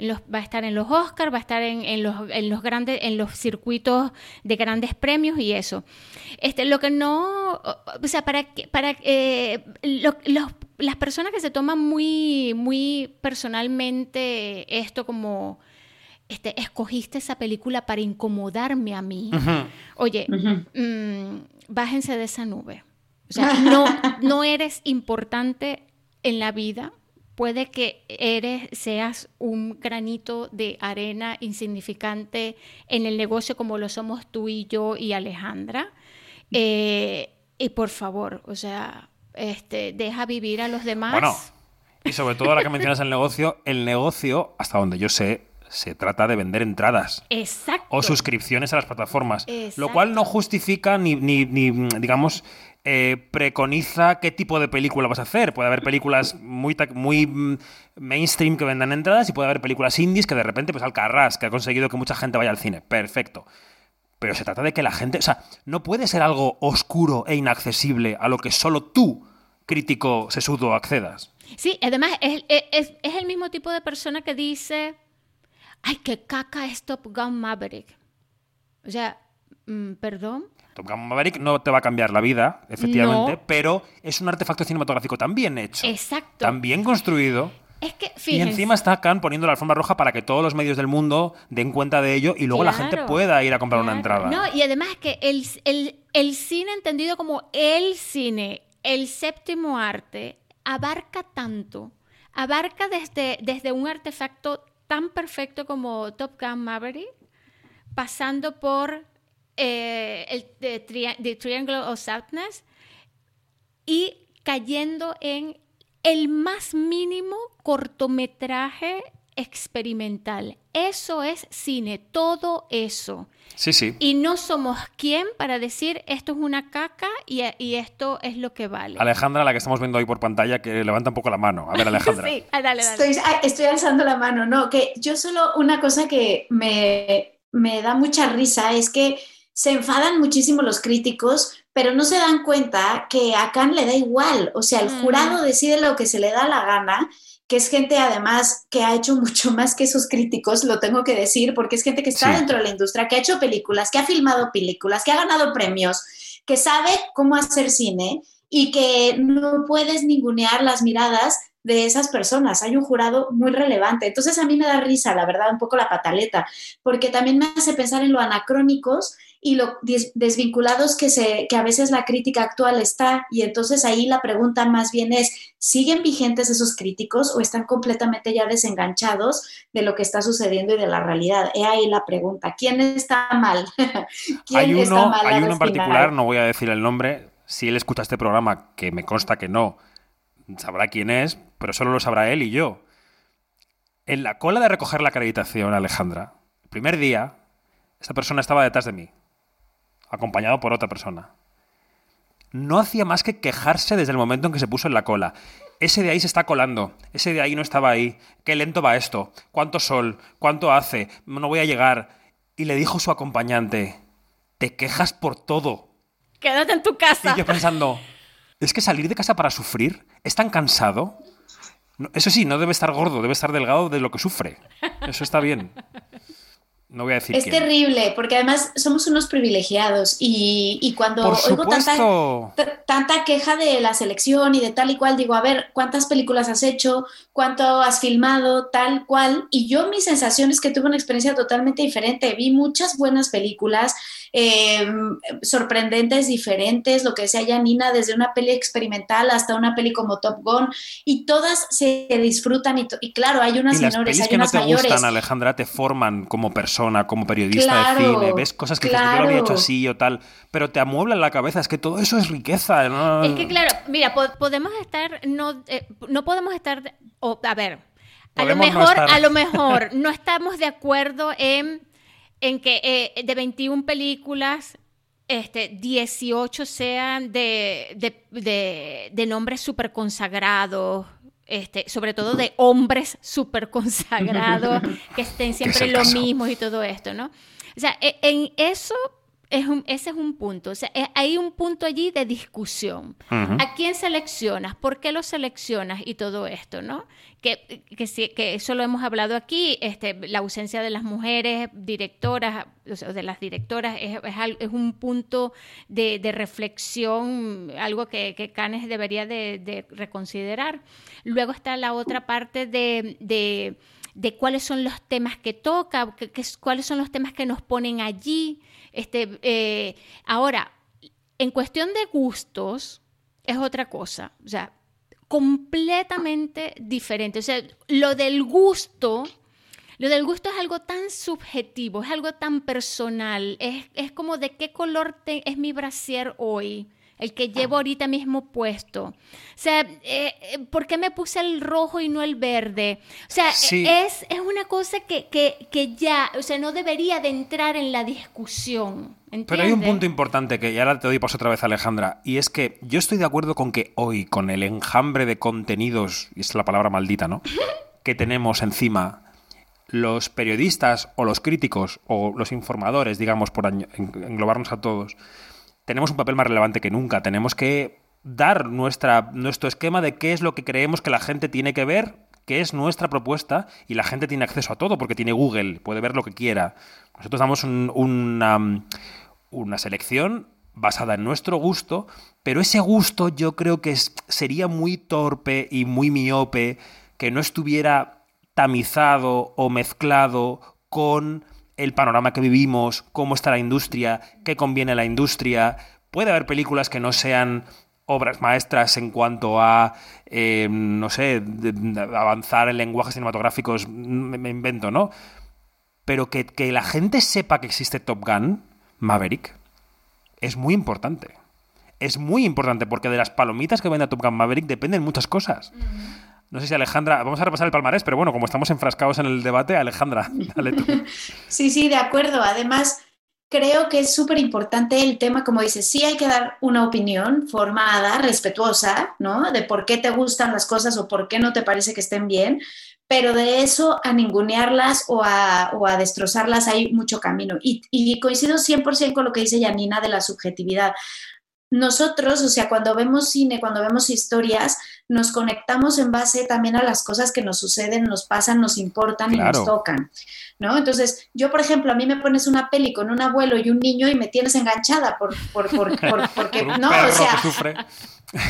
Los- va a estar en los Oscars, va a estar en, en los, en los grandes, en los circuitos de grandes premios y eso. Este, lo que no, o sea, para que, para eh, lo- los- las personas que se toman muy, muy personalmente esto como este, escogiste esa película para incomodarme a mí. Oye, mm, bájense de esa nube. O sea, *laughs* no, no eres importante en la vida. Puede que eres, seas un granito de arena insignificante en el negocio como lo somos tú y yo y Alejandra. Eh, y por favor, o sea, este, deja vivir a los demás. Bueno, y sobre todo ahora que mencionas el negocio, el negocio, hasta donde yo sé, se trata de vender entradas. Exacto. o suscripciones a las plataformas. Lo cual no justifica ni, ni- ni, digamos, eh, preconiza qué tipo de película vas a hacer. Puede haber películas muy, mm, mainstream que vendan entradas y puede haber películas indies que de repente, pues Alcarrás, que ha conseguido que mucha gente vaya al cine. Perfecto. Pero se trata de que la gente, o sea, no puede ser algo oscuro e inaccesible a lo que solo tú, crítico sesudo, accedas. Sí, además es, es- es el mismo tipo de persona que dice, ay, qué caca es Top Gun Maverick. O sea, mm, perdón. Top Gun Maverick no te va a cambiar la vida, efectivamente, No. pero es un artefacto cinematográfico tan bien hecho, Exacto. tan bien construido. Es que, Y encima está Khan poniendo la alfombra roja para que todos los medios del mundo den cuenta de ello y luego la gente pueda ir a comprar una entrada. No, y además que el, el- el cine entendido como el cine, el séptimo arte, abarca tanto, abarca desde, desde un artefacto tan perfecto como Top Gun Maverick, pasando por eh, el the, Tri- the Triangle of Sadness y cayendo en el más mínimo cortometraje experimental. Eso es cine, todo eso. Sí, sí. Y no somos quien para decir esto es una caca y, y esto es lo que vale. Alejandra, la que estamos viendo hoy por pantalla, que levanta un poco la mano. A ver, *laughs* Alejandra. Sí, ah, dale, dale. Estoy, ah, estoy alzando la mano, no, que yo solo una cosa que me, me da mucha risa es que se enfadan muchísimo los críticos, pero no se dan cuenta que a Khan le da igual, o sea, el Mm. jurado decide lo que se le da la gana, que es gente además que ha hecho mucho *laughs* más que sus críticos, lo tengo que decir, porque es gente que está Sí. dentro de la industria, que ha hecho películas, que ha filmado películas, que ha ganado premios, que sabe cómo hacer cine y que no puedes ningunear las miradas de esas personas. Hay un jurado muy relevante. Entonces a mí me da risa, la verdad, un poco la pataleta, porque también me hace pensar en lo anacrónicos y lo des- desvinculados que, se, que a veces la crítica actual está. Y entonces ahí la pregunta más bien es, ¿siguen vigentes esos críticos o están completamente ya desenganchados de lo que está sucediendo y de la realidad? He ahí la pregunta. ¿Quién está mal? *laughs* ¿Quién Hay está mal hay uno en particular, no voy a decir el nombre. Si él escucha este programa, que me consta que no, sabrá quién es, pero solo lo sabrá él y yo. En la cola de recoger la acreditación, Alejandra, el primer día, esta persona estaba detrás de mí, acompañado por otra persona. No hacía más que quejarse desde el momento en que se puso en la cola. Ese de ahí se está colando, ese de ahí no estaba ahí, qué lento va esto, cuánto sol, cuánto hace, no voy a llegar. Y le dijo su acompañante, te quejas por todo. Quédate en tu casa. Y yo pensando, ¿es que salir de casa para sufrir es tan cansado? No, eso sí, no debe estar gordo, debe estar delgado de lo que sufre. Eso está bien. No voy a decir Es quién. terrible, porque además somos unos privilegiados y, y cuando Por oigo tanta, tanta queja de la selección y de tal y cual, digo, a ver, ¿cuántas películas has hecho? ¿Cuánto has filmado? Tal cual. Y yo mi sensación es que tuve una experiencia totalmente diferente. Vi muchas buenas películas, eh, sorprendentes, diferentes, lo que decía ya Nina, desde una peli experimental hasta una peli como Top Gun, y todas se disfrutan y, y claro, hay unas y las menores, pelis hay que no unas te mayores. gustan, Alejandra, te forman como persona, como periodista Claro, de cine. Ves cosas que dices, yo lo había hecho claro. así o tal. Pero te amueblan la cabeza. Es que todo eso es riqueza. ¿no? Es que claro, mira, po- podemos estar, no, eh, no podemos estar, o, a ver, a lo no mejor, estar. a lo *laughs* mejor no estamos de acuerdo en, en que eh, de 21 películas, este, 18 sean de, de, de, de nombres súper consagrados, este, sobre todo de hombres súper consagrados, *laughs* que estén siempre lo mismo y todo esto, ¿no? O sea, e, en eso es un, ese es un punto. O sea, eh, hay un punto allí de discusión. ¿A quién seleccionas? ¿Por qué lo seleccionas? Y todo esto, ¿no? Que, que, que eso lo hemos hablado aquí, este, la ausencia de las mujeres directoras, o sea, de las directoras, es, es, un punto de, de, reflexión, algo que, que Canes debería de, de, reconsiderar. Luego está la otra parte de, de cuáles son los temas que toca, que, cuáles son los temas que nos ponen allí. Este, eh, ahora, en cuestión de gustos, es otra cosa. O sea, completamente diferente. O sea, lo del gusto, lo del gusto es algo tan subjetivo, es algo tan personal. Es, es como de qué color es mi brasier hoy el que llevo ahorita mismo puesto. O sea, eh, eh, ¿por qué me puse el rojo y no el verde? O sea, es, es, una cosa que, que, que, ya, o sea, no debería de entrar en la discusión. Pero hay un punto importante que ya ahora te doy paso otra vez, Alejandra, y es que yo estoy de acuerdo con que hoy, con el enjambre de contenidos, y es la palabra maldita, ¿no? *laughs* que tenemos encima los periodistas o los críticos o los informadores, digamos, por englobarnos a todos, tenemos un papel más relevante que nunca. Tenemos que dar nuestra, nuestro esquema de qué es lo que creemos que la gente tiene que ver, qué es nuestra propuesta, y la gente tiene acceso a todo porque tiene Google, puede ver lo que quiera. Nosotros damos una, una selección basada en nuestro gusto, pero ese gusto yo creo que sería muy torpe y muy miope que no estuviera tamizado o mezclado con el panorama que vivimos, cómo está la industria, qué conviene a la industria. Puede haber películas que no sean obras maestras en cuanto a, eh, no sé, avanzar en lenguajes cinematográficos, me, invento, ¿no? Pero que, que, la gente sepa que existe Top Gun, Maverick, es muy importante. Es muy importante porque de las palomitas que vende Top Gun Maverick dependen muchas cosas. No sé si Alejandra, vamos a repasar el palmarés, pero bueno, como estamos enfrascados en el debate, Alejandra, *laughs* dale tú. Sí, sí, de acuerdo. Además, creo que es súper importante el tema, como dices, sí hay que dar una opinión formada, respetuosa, ¿no? De por qué te gustan las cosas o por qué no te parece que estén bien, pero de eso a ningunearlas o a, o a destrozarlas hay mucho camino. Y, y coincido 100% con lo que dice Yanina de la subjetividad nosotros, o sea, cuando vemos cine, cuando vemos historias, nos conectamos en base también a las cosas que nos suceden, nos pasan, nos importan y nos tocan, ¿no? Entonces, yo, por ejemplo, a mí me pones una peli con un abuelo y un niño y me tienes enganchada por, por, por, *laughs* porque, no, o sea,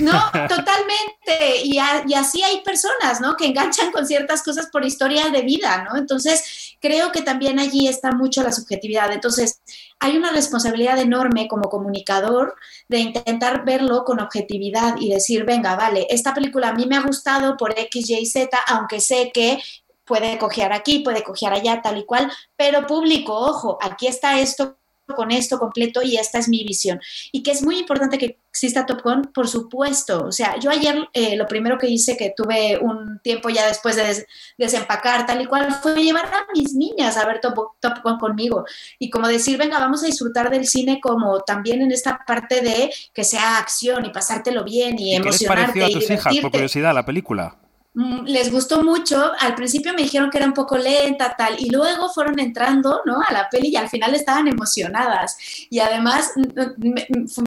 no, *laughs* totalmente. Y, y, así hay personas, ¿no? Que enganchan con ciertas cosas por historia de vida, ¿no? Entonces, creo que también allí está mucho la subjetividad. Entonces, hay una responsabilidad enorme como comunicador de intentar verlo con objetividad y decir, venga, vale, esta película a mí me ha gustado por X, Y, Z, aunque sé que puede cojear aquí, puede cojear allá, tal y cual, pero público, ojo, aquí está esto con esto completo y esta es mi visión. Y que es muy importante que exista Top Gun, por supuesto. O sea, yo ayer eh, lo primero que hice, que tuve un tiempo ya después de desempacar tal y cual, fue llevar a mis niñas a ver Top, Gun conmigo. Y como decir, venga, vamos a disfrutar del cine como también en esta parte de que sea acción y pasártelo bien y, ¿Y emocionarte. ¿Qué les pareció a tus hijas, por curiosidad, la película? Mm, les gustó mucho. Al principio me dijeron que era un poco lenta, tal, y luego fueron entrando, ¿no? A la peli y al final estaban emocionadas. Y además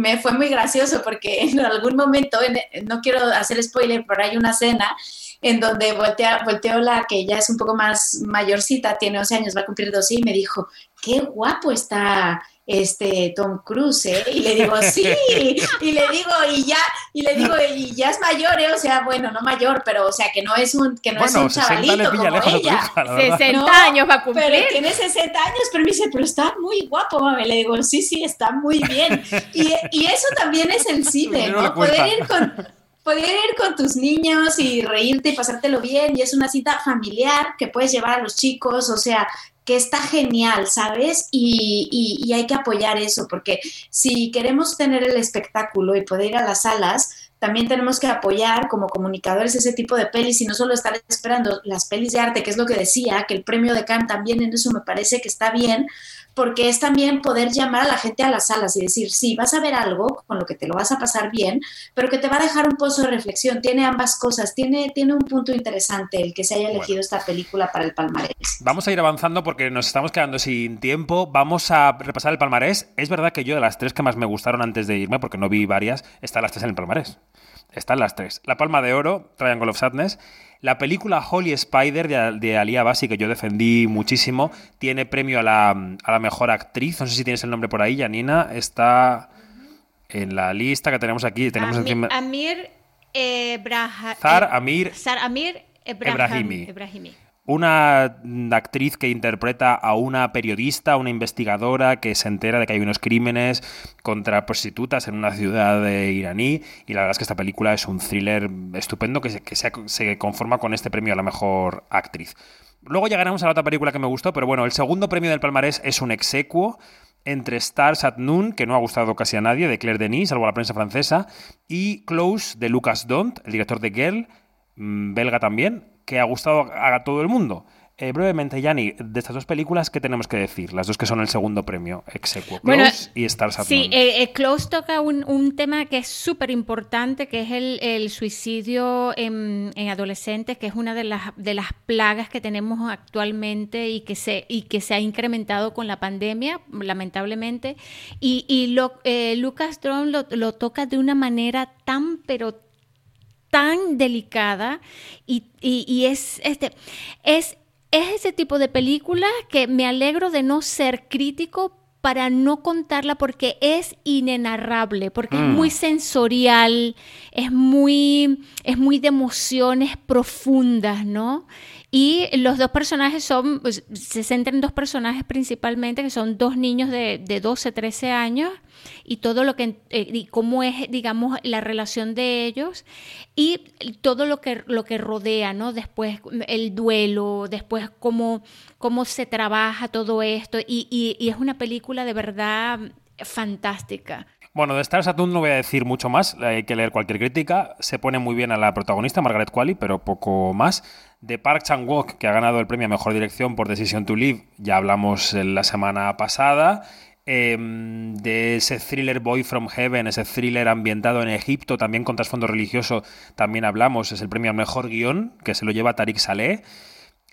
me, fue muy gracioso porque *laughs* en algún momento, no quiero hacer spoiler, pero hay una escena en donde voltea, volteó la que ya es un poco más mayorcita, tiene 11 años, va a cumplir 12, y me dijo, qué guapo está este Tom Cruise, ¿eh? Y le digo, sí, *laughs* y le digo, y ya, y le digo, y ya es mayor, ¿eh? O sea, bueno, no mayor, pero o sea, que no es un, que no es un chavalito como ella. 60 años va a cumplir. Pero tiene 60 años, pero me dice, pero está muy guapo, mami. Le digo, sí, sí, está muy bien. *laughs* Y, y eso también es el cine, ¿no? Poder ir con poder ir con tus niños y reírte y pasártelo bien y es una cita familiar que puedes llevar a los chicos, o sea, que está genial, ¿sabes? Y, hay que apoyar eso, porque si queremos tener el espectáculo y poder ir a las salas, también tenemos que apoyar como comunicadores ese tipo de pelis y no solo estar esperando las pelis de arte, que es lo que decía, que el premio de Cannes también en eso me parece que está bien, porque es también poder llamar a la gente a las salas y decir, sí, vas a ver algo con lo que te lo vas a pasar bien, pero que te va a dejar un pozo de reflexión. Tiene ambas cosas, tiene, tiene un punto interesante el que se haya elegido esta película para el palmarés. Vamos a ir avanzando porque nos estamos quedando sin tiempo. Vamos a repasar el palmarés. Es verdad que yo de las tres que más me gustaron antes de irme, porque no vi varias, están las tres en el palmarés. Están las tres. La Palma de Oro, Triangle of Sadness. La película Holy Spider de, de Alia Basi, que yo defendí muchísimo, tiene premio a la, a la mejor actriz. No sé si tienes el nombre por ahí, Janina. Está en la lista que tenemos aquí. Tenemos Amir, encima- Amir Zar eh, Amir Zar Amir Ebrahim- Ebrahimi. Ebrahimi. Una actriz que interpreta a una periodista, una investigadora que se entera de que hay unos crímenes contra prostitutas en una ciudad eh, iraní. Y la verdad es que esta película es un thriller estupendo que, se, que se, conforma con este premio a la mejor actriz. Luego llegaremos a la otra película que me gustó, pero bueno, el segundo premio del palmarés es un exequo entre Stars at Noon, que no ha gustado casi a nadie, de Claire Denis, salvo a la prensa francesa, y Close, de Lucas Dont, el director de Girl, mm, belga también, que ha gustado a todo el mundo. Eh, brevemente, Yanni, de estas dos películas, ¿qué tenemos que decir? Las dos que son el segundo premio, Exequo, Close Bueno, y Stars at Sí, eh, eh, Close toca un, un tema que es súper importante, que es el, el suicidio en, en adolescentes, que es una de las, de las plagas que tenemos actualmente y que se, y que se ha incrementado con la pandemia, lamentablemente. Y, y lo, eh, Lucas Drone lo, lo toca de una manera tan, pero tan delicada y, y- y es este es, es ese tipo de película que me alegro de no ser crítico para no contarla porque es inenarrable, porque es Mm. muy sensorial, es muy, es muy de emociones profundas, ¿no? Y los dos personajes son, pues, se centran en dos personajes principalmente, que son dos niños de, de 12, 13 años, y todo lo que, eh, y cómo es, digamos, la relación de ellos, y todo lo que, lo que rodea, ¿no? Después el duelo, después cómo, cómo se trabaja todo esto, y, y- y es una película de verdad fantástica. Bueno, de Stars at Noon no voy a decir mucho más, hay que leer cualquier crítica. Se pone muy bien a la protagonista, Margaret Qualley, pero poco más. De Park Chan-wook, que ha ganado el premio a Mejor Dirección por Decision to Live, ya hablamos la semana pasada. Eh, de ese thriller Boy from Heaven, ese thriller ambientado en Egipto, también con trasfondo religioso, también hablamos, es el premio al mejor guion, que se lo lleva Tariq Saleh.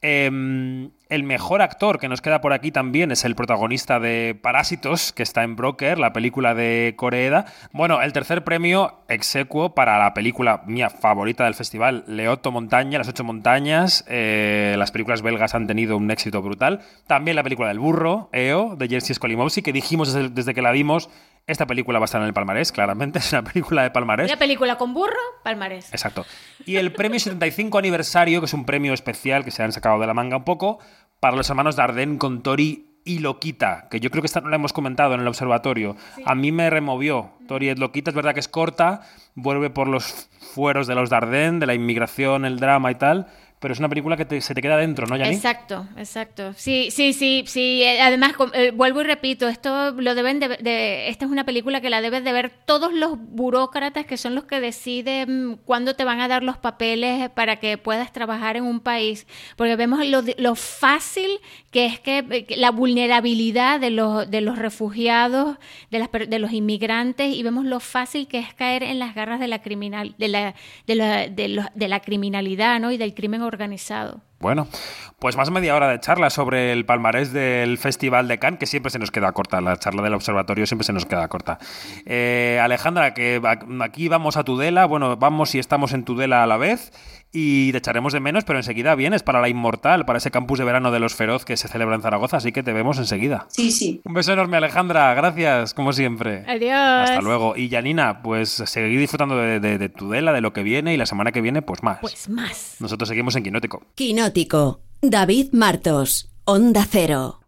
Eh, el mejor actor que nos queda por aquí también es el protagonista de Parásitos, que está en Broker, la película de Coreeda. Bueno, el tercer premio exequo para la película mía favorita del festival, Leoto Montaña, Las Ocho Montañas. Eh, las películas belgas han tenido un éxito brutal. También la película del burro, EO, de Jerzy Skolimowski, que dijimos desde que la vimos, esta película va a estar en el palmarés, claramente, *laughs* es una película de palmarés. Una película con burro, palmarés. Exacto. Y el premio 75 aniversario, que es un premio especial que se han sacado de la manga un poco, para los hermanos Dardenne con Tori y Loquita, que yo creo que esta no la hemos comentado en el observatorio. A mí me removió. Tori es Loquita, es verdad que es corta, vuelve por los fueros de los Dardenne, de la inmigración, el drama y tal, pero es una película que te- se te queda dentro, ¿no, Yanni? Exacto, exacto. Sí, sí, sí, sí. Eh, Además, eh, vuelvo y repito, esto lo deben de, esta es una película que la deben de ver todos los burócratas que son los que deciden cuándo te van a dar los papeles para que puedas trabajar en un país, porque vemos lo, lo fácil que es que, eh, la vulnerabilidad de los, de los refugiados, de, las, de los inmigrantes, y vemos lo fácil que es caer en las garras de la criminal, de la, de la, de los- de la criminalidad, ¿no? Y del crimen organizado. Bueno, pues más media hora de charla sobre el palmarés del Festival de Cannes, que siempre se nos queda corta, la charla del observatorio siempre se nos queda corta. Eh, Alejandra, que aquí vamos a Tudela, bueno, vamos y estamos en Tudela a la vez, y te echaremos de menos, pero enseguida vienes para la Inmortal, para ese campus de verano de los Feroz que se celebra en Zaragoza, así que te vemos enseguida. Sí, sí. Un beso enorme, Alejandra, gracias, como siempre. Adiós. Hasta luego. Y Janina, pues seguir disfrutando de, de- de Tudela, de lo que viene, y la semana que viene, pues más. Pues más. Nosotros seguimos en Quinótico. Quinótico. David Martos. Onda Cero.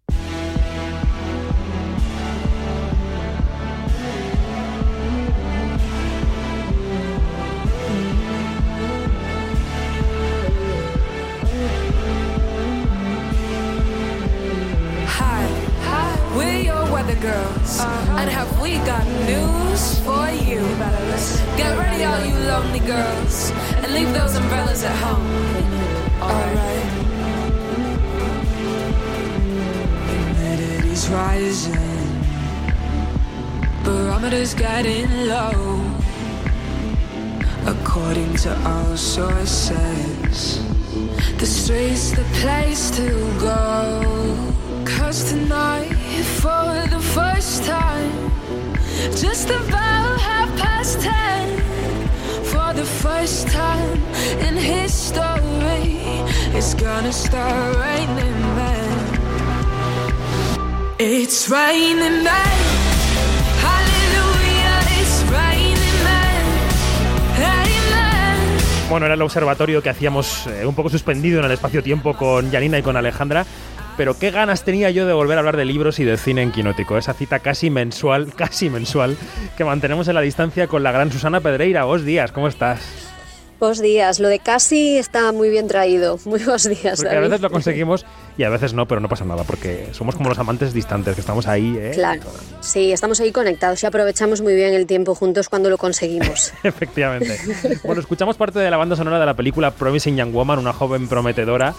Hi, we're your weather girls, and have we got news for you? Get ready, all you lonely girls, and leave those umbrellas at home. Alright. Humidity rising. Barometer's getting low. According to all sources, the street's the place to go. Cause tonight, for the first time, just about half past ten, for the first time in history, it's gonna start raining men. It's raining men. Hallelujah, it's. Bueno, era el observatorio que hacíamos eh, un poco suspendido en el espacio-tiempo con Janina y con Alejandra. Pero qué ganas tenía yo de volver a hablar de libros y de cine en Quinótico. Esa cita casi mensual, *laughs* casi mensual, que mantenemos en la distancia con la gran Susana Pedreira. Vos días, ¿cómo estás? Buenos días. Lo de casi está muy bien traído. *laughs* Muy buenos días, Porque a veces lo conseguimos y a veces no, pero no pasa nada, porque somos como los amantes distantes, que estamos ahí, ¿eh? Claro. Sí, estamos ahí conectados y aprovechamos muy bien el tiempo juntos cuando lo conseguimos. *laughs* Efectivamente. Bueno, escuchamos parte de la banda sonora de la película Promising Young Woman, una joven prometedora,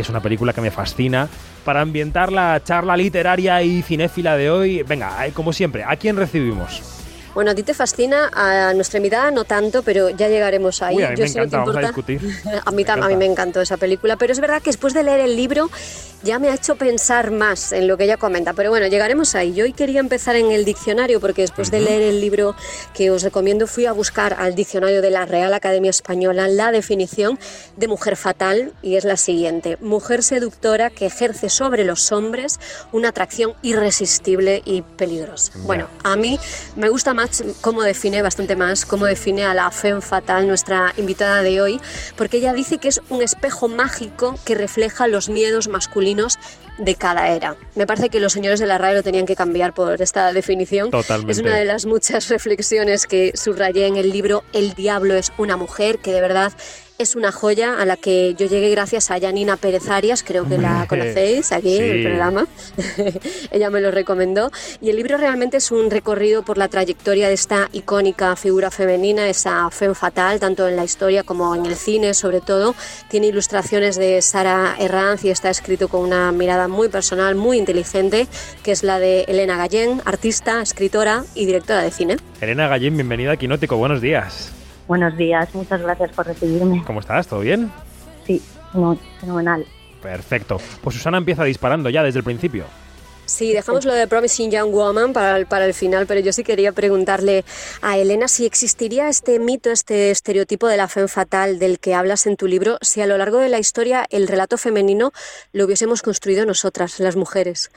es una película que me fascina. Para ambientar la charla literaria y cinéfila de hoy, venga, como siempre, ¿a quién recibimos? Bueno, a ti te fascina, a nuestra invitada no tanto, pero ya llegaremos ahí. Uy, a mí me si no te encanta, vamos a discutir. *laughs* a, mí, tam- a mí me encantó esa película, pero es verdad que después de leer el libro ya me ha hecho pensar más en lo que ella comenta. Pero bueno, llegaremos ahí. Yo hoy quería empezar en el diccionario porque después de Ujú. leer el libro que os recomiendo fui a buscar al diccionario de la Real Academia Española la definición de mujer fatal y es la siguiente. Mujer seductora que ejerce sobre los hombres una atracción irresistible y peligrosa. Bueno, a mí me gusta más cómo define, bastante más, cómo define a la femme fatal nuestra invitada de hoy, porque ella dice que es un espejo mágico que refleja los miedos masculinos de cada era. Me parece que los señores de la RAE lo tenían que cambiar por esta definición. Totalmente. Es una de las muchas *laughs* reflexiones que subrayé en el libro El diablo es una mujer, que de verdad es una joya a la que yo llegué gracias a Janina Pérez Arias, creo que la conocéis aquí en el sí. programa. *laughs* Ella me lo recomendó. Y el libro realmente es un recorrido por la trayectoria de esta icónica figura femenina, esa femme fatal, tanto en la historia como en el cine, sobre todo. Tiene ilustraciones de Sara Herranz y está escrito con una mirada muy personal, muy inteligente, que es la de Elena Gallén, artista, escritora y directora de cine. Elena Gallín, bienvenida a Quinótico, buenos días. Buenos días, muchas gracias por recibirme. ¿Cómo estás? ¿Todo bien? Sí, no, fenomenal. Perfecto. Pues Susana empieza disparando ya desde el principio. Sí, dejamos lo de Promising Young Woman para el, para el final, pero yo sí quería preguntarle a Elena si existiría este mito, este estereotipo de la femme fatal del que hablas en tu libro, si a lo largo de la historia el relato femenino lo hubiésemos construido nosotras, las mujeres.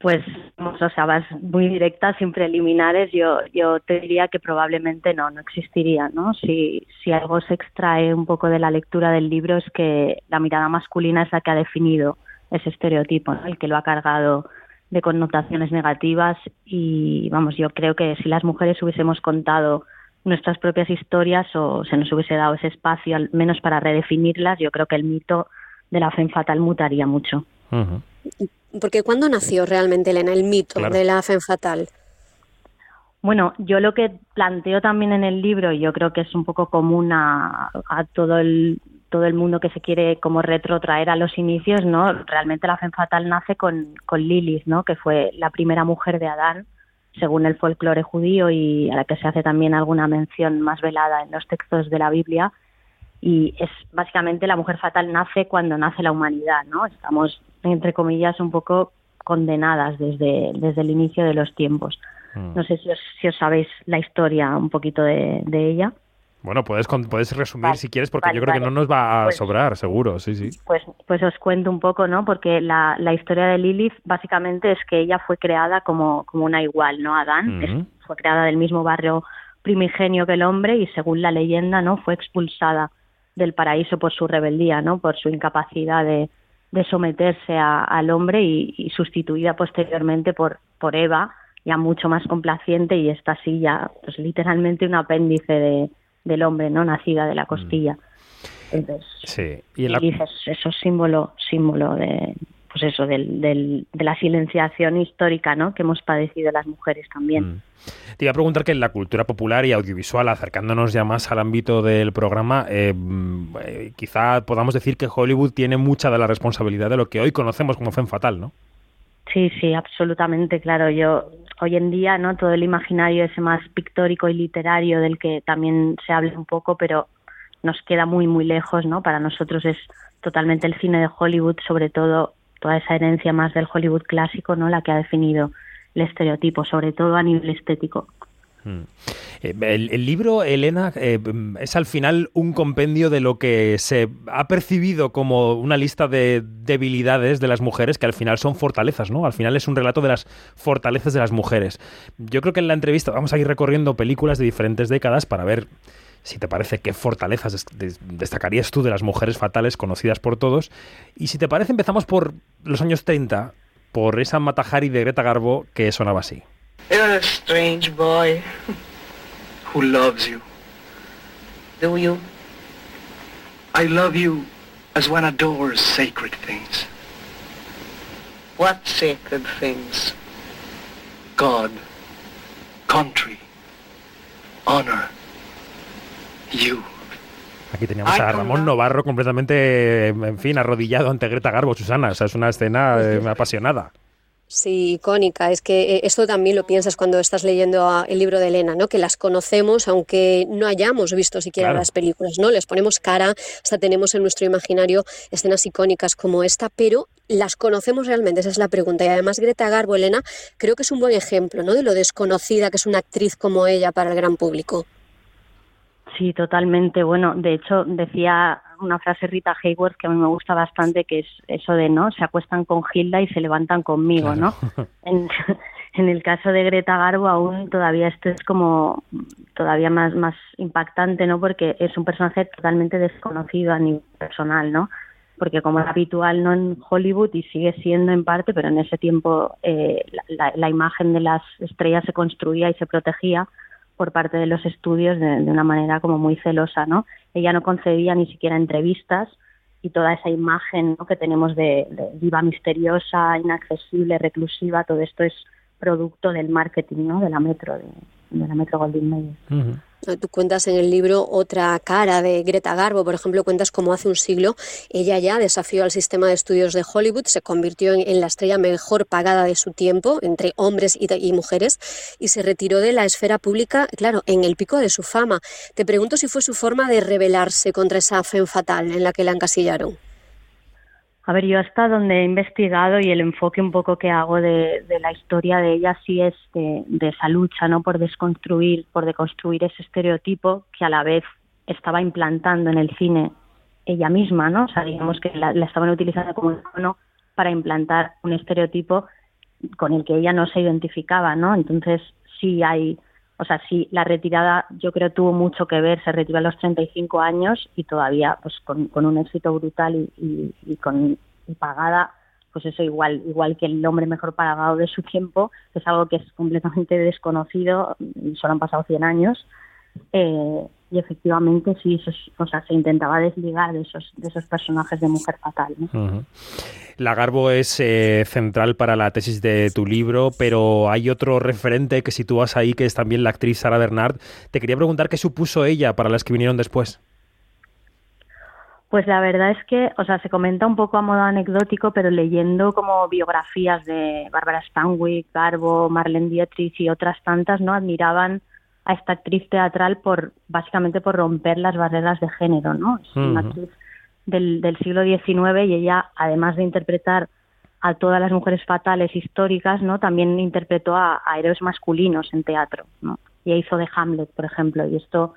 Pues, o sea, vas muy directa, sin preliminares. Yo, yo te diría que probablemente no, no existiría, ¿no? Si, si algo se extrae un poco de la lectura del libro es que la mirada masculina es la que ha definido ese estereotipo, ¿no? El que lo ha cargado de connotaciones negativas y, vamos, yo creo que si las mujeres hubiésemos contado nuestras propias historias o se nos hubiese dado ese espacio, al menos para redefinirlas, yo creo que el mito de la femme fatal mutaría mucho. Porque ¿cuándo nació realmente, Elena, el mito Claro. de la femme fatal? Bueno, yo lo que planteo también en el libro, y yo creo que es un poco común a, a todo el todo el mundo que se quiere como retrotraer a los inicios, ¿no? Realmente la femme fatal nace con, con Lilith, ¿no? Que fue la primera mujer de Adán, según el folclore judío y a la que se hace también alguna mención más velada en los textos de la Biblia. Y es básicamente la mujer fatal nace cuando nace la humanidad, ¿no? Estamos, entre comillas, un poco condenadas desde, desde el inicio de los tiempos. No sé si os, si os sabéis la historia un poquito de, de ella. Bueno, puedes, puedes resumir Vale, si quieres, porque vale, yo creo que no nos va a Pues- sobrar, seguro, sí, sí. Pues, pues os cuento un poco, ¿no? Porque la, la historia de Lilith básicamente es que ella fue creada como, como una igual, ¿no? Adán es- fue creada del mismo barrio primigenio que el hombre y según la leyenda, ¿no? Fue expulsada del paraíso por su rebeldía, ¿no? Por su incapacidad de, de someterse a- al hombre y, y sustituida posteriormente por, por Eva, ya mucho más complaciente y esta sí ya, pues literalmente un apéndice de, del hombre, ¿no? Nacida de la costilla. Entonces, Sí. Y dices, eso es símbolo, símbolo de, pues eso, del, del, de la silenciación histórica, ¿no? Que hemos padecido las mujeres también. Te iba a preguntar que en la cultura popular y audiovisual, acercándonos ya más al ámbito del programa, eh, mm, eh, quizá podamos decir que Hollywood tiene mucha de la responsabilidad de lo que hoy conocemos como femme fatal, ¿no? Sí, sí, absolutamente, claro. Yo hoy en día, ¿no? Todo el imaginario ese más pictórico y literario del que también se habla un poco, pero nos queda muy muy lejos, ¿no? Para nosotros es totalmente el cine de Hollywood, sobre todo toda esa herencia más del Hollywood clásico, ¿no? La que ha definido el estereotipo, sobre todo a nivel estético. Mm. Eh, El, libro, Elena, eh, es al final un compendio de lo que se ha percibido como una lista de debilidades de las mujeres que al final son fortalezas, ¿no? Al final es un relato de las fortalezas de las mujeres. Yo creo que en la entrevista vamos a ir recorriendo películas de diferentes décadas para ver si te parece qué fortalezas des- des- destacarías tú de las mujeres fatales conocidas por todos. Y si te parece, empezamos por los años 30, por esa Matahari de Greta Garbo que sonaba así. You're a strange boy *laughs* who loves you. Do you? I love you as one adores sacred things. What sacred things? God, country, honor, you. Aquí teníamos a Ramón Novarro completamente, en fin, arrodillado ante Greta Garbo, Susana. O sea, es una escena eh, apasionada. Sí, icónica. Es que eh, esto también lo piensas cuando estás leyendo el libro de Elena, ¿no? Que las conocemos aunque no hayamos visto siquiera Claro. las películas, ¿no? Les ponemos cara, hasta tenemos en nuestro imaginario escenas icónicas como esta, pero las conocemos realmente, esa es la pregunta. Y además Greta Garbo, Elena, creo que es un buen ejemplo, ¿no? De lo desconocida que es una actriz como ella para el gran público. Sí, totalmente. Bueno, de hecho, decía una frase Rita Hayworth que a mí me gusta bastante, que es eso de, ¿no? Se acuestan con Hilda y se levantan conmigo, ¿no? *laughs* En, en el caso de Greta Garbo aún todavía esto es como todavía más, más impactante, ¿no? Porque es un personaje totalmente desconocido a nivel personal, ¿no? Porque como es habitual no en Hollywood y sigue siendo en parte, pero en ese tiempo eh, la, la- la imagen de las estrellas se construía y se protegía por parte de los estudios de, de una manera como muy celosa, ¿no? Ella no concedía ni siquiera entrevistas y toda esa imagen que tenemos de, de diva misteriosa, inaccesible, reclusiva, todo esto es producto del marketing, ¿no? De la Metro, de, de la Metro Goldwyn Mayer. Tú cuentas en el libro otra cara de Greta Garbo, por ejemplo, cuentas cómo hace un siglo ella ya desafió al sistema de estudios de Hollywood, se convirtió en, en la estrella mejor pagada de su tiempo entre hombres y, y mujeres y se retiró de la esfera pública, claro, en el pico de su fama. Te pregunto si fue su forma de rebelarse contra esa fe fatal en la que la encasillaron. A ver, yo hasta donde he investigado y el enfoque un poco que hago de, de la historia de ella sí es de, de esa lucha, ¿no? Por desconstruir, por deconstruir ese estereotipo que a la vez estaba implantando en el cine ella misma, ¿no? O sea, digamos que la, la estaban utilizando como icono para implantar un estereotipo con el que ella no se identificaba, ¿no? Entonces sí hay, o sea, sí la retirada yo creo tuvo mucho que ver, se retiró a los 35 años y todavía pues con, un éxito brutal y, y, con pagada, pues eso igual igual que el hombre mejor pagado de su tiempo, es algo que es completamente desconocido, y solo han pasado 100 años. Eh, y efectivamente sí, eso es- o sea, se intentaba desligar de esos de esos personajes de mujer fatal. La Garbo es eh, central para la tesis de tu libro, pero hay otro referente que sitúas ahí, que es también la actriz Sara Bernard. Te quería preguntar qué supuso ella para las que vinieron después. Pues la verdad es que, o sea, se comenta un poco a modo anecdótico, pero leyendo como biografías de Bárbara Stanwyck, Garbo, Marlene Dietrich y otras tantas, ¿no? Admiraban a esta actriz teatral por, básicamente por romper las barreras de género, ¿no? Es una actriz del, del siglo XIX y ella, además de interpretar a todas las mujeres fatales históricas, ¿no? También interpretó a, a héroes masculinos en teatro, ¿no? Y hizo de Hamlet, por ejemplo, y esto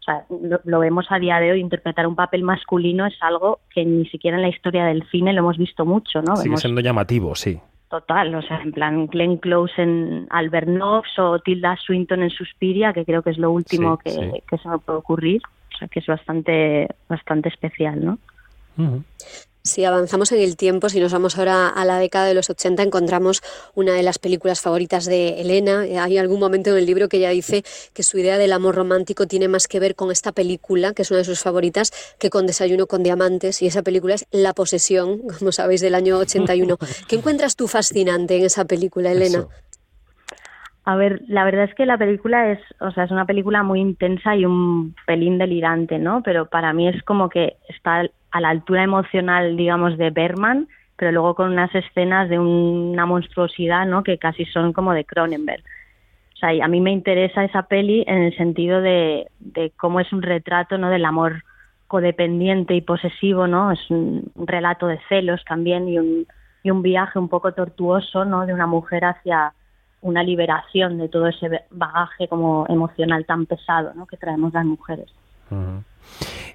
o sea, lo, lo vemos a día de hoy, interpretar un papel masculino es algo que ni siquiera en la historia del cine lo hemos visto mucho, ¿no? Sigue Vemos siendo llamativo, sí. Total, o sea, en plan Glenn Close en Albert Nobbs o Tilda Swinton en Suspiria, que creo que es lo último Sí, que, sí. que se me puede ocurrir, o sea, que es bastante, bastante especial, ¿no? Si avanzamos en el tiempo, si nos vamos ahora a la década de los 80, encontramos una de las películas favoritas de Elena. Hay algún momento en el libro que ella dice que su idea del amor romántico tiene más que ver con esta película, que es una de sus favoritas, que con Desayuno con Diamantes. Y esa película es La Posesión, como sabéis, del año 81. *laughs* ¿Qué encuentras tú fascinante en esa película, Elena? A ver, la verdad es que la película es, o sea, es una película muy intensa y un pelín delirante, ¿no? Pero para mí es como que está a la altura emocional, digamos, de Berman pero luego con unas escenas de una monstruosidad, ¿no? Que casi son como de Cronenberg. O sea, a mí me interesa esa peli en el sentido de, de cómo es un retrato, ¿no? Del amor codependiente y posesivo, ¿no? Es un, relato de celos también y un, y un viaje un poco tortuoso, ¿no? De una mujer hacia una liberación de todo ese bagaje como emocional tan pesado, ¿no? Que traemos las mujeres.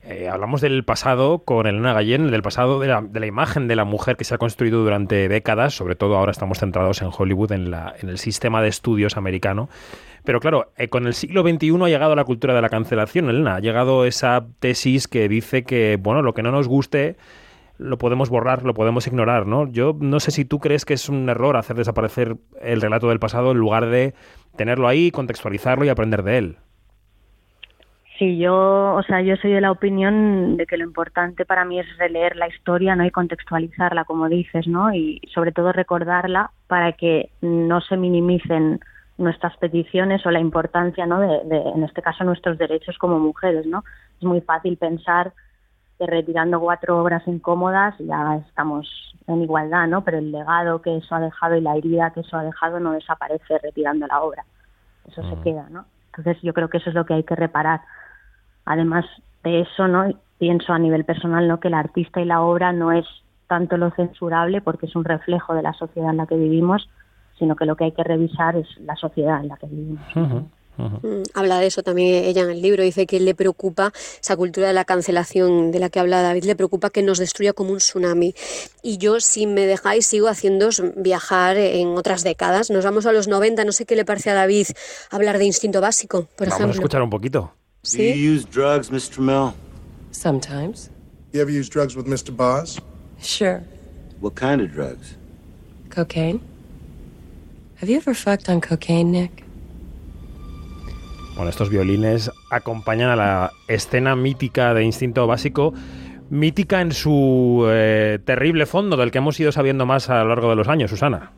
Eh, hablamos del pasado con Elena Gallén, del pasado de la, de la, imagen de la mujer que se ha construido durante décadas, sobre todo ahora estamos centrados en Hollywood, en, la, en el sistema de estudios americano. Pero claro, eh, con el siglo XXI ha llegado la cultura de la cancelación, Elena. Ha llegado esa tesis que dice que, bueno, lo que no nos guste lo podemos borrar, lo podemos ignorar, ¿no? Yo no sé si tú crees que es un error hacer desaparecer el relato del pasado en lugar de tenerlo ahí, contextualizarlo y aprender de él. Sí, yo, o sea, yo soy de la opinión de que lo importante para mí es releer la historia, ¿no? Y contextualizarla, como dices, ¿no? Y sobre todo recordarla para que no se minimicen nuestras peticiones o la importancia, ¿no? De, de, en este caso, nuestros derechos como mujeres, ¿no? Es muy fácil pensar que retirando cuatro obras incómodas ya estamos en igualdad, ¿no? Pero el legado que eso ha dejado y la herida que eso ha dejado no desaparece retirando la obra. Eso mm. se queda, ¿no? Entonces yo creo que eso es lo que hay que reparar además de eso, ¿no? Pienso a nivel personal, ¿no? Que el artista y la obra no es tanto lo censurable porque es un reflejo de la sociedad en la que vivimos, sino que lo que hay que revisar es la sociedad en la que vivimos. Uh -huh. Uh -huh. Habla de eso también ella en el libro, dice que le preocupa esa cultura de la cancelación de la que habla David, le preocupa que nos destruya como un tsunami. Y yo, si me dejáis, sigo haciendo viajar en otras décadas. Nos vamos a los 90, no sé qué le parece a David hablar de instinto básico, por Vamos ejemplo. a escuchar un poquito. Do you use drugs, Mr. Mill? Sometimes. You ever use drugs with Mr. Boz? Sure. What kind of drugs? Cocaine. Have you ever fucked on cocaine, Nick? Bueno, estos violines acompañan a la escena mítica de Instinto Básico, mítica en su eh, terrible fondo, del que hemos ido sabiendo más a lo largo de los años, Susana.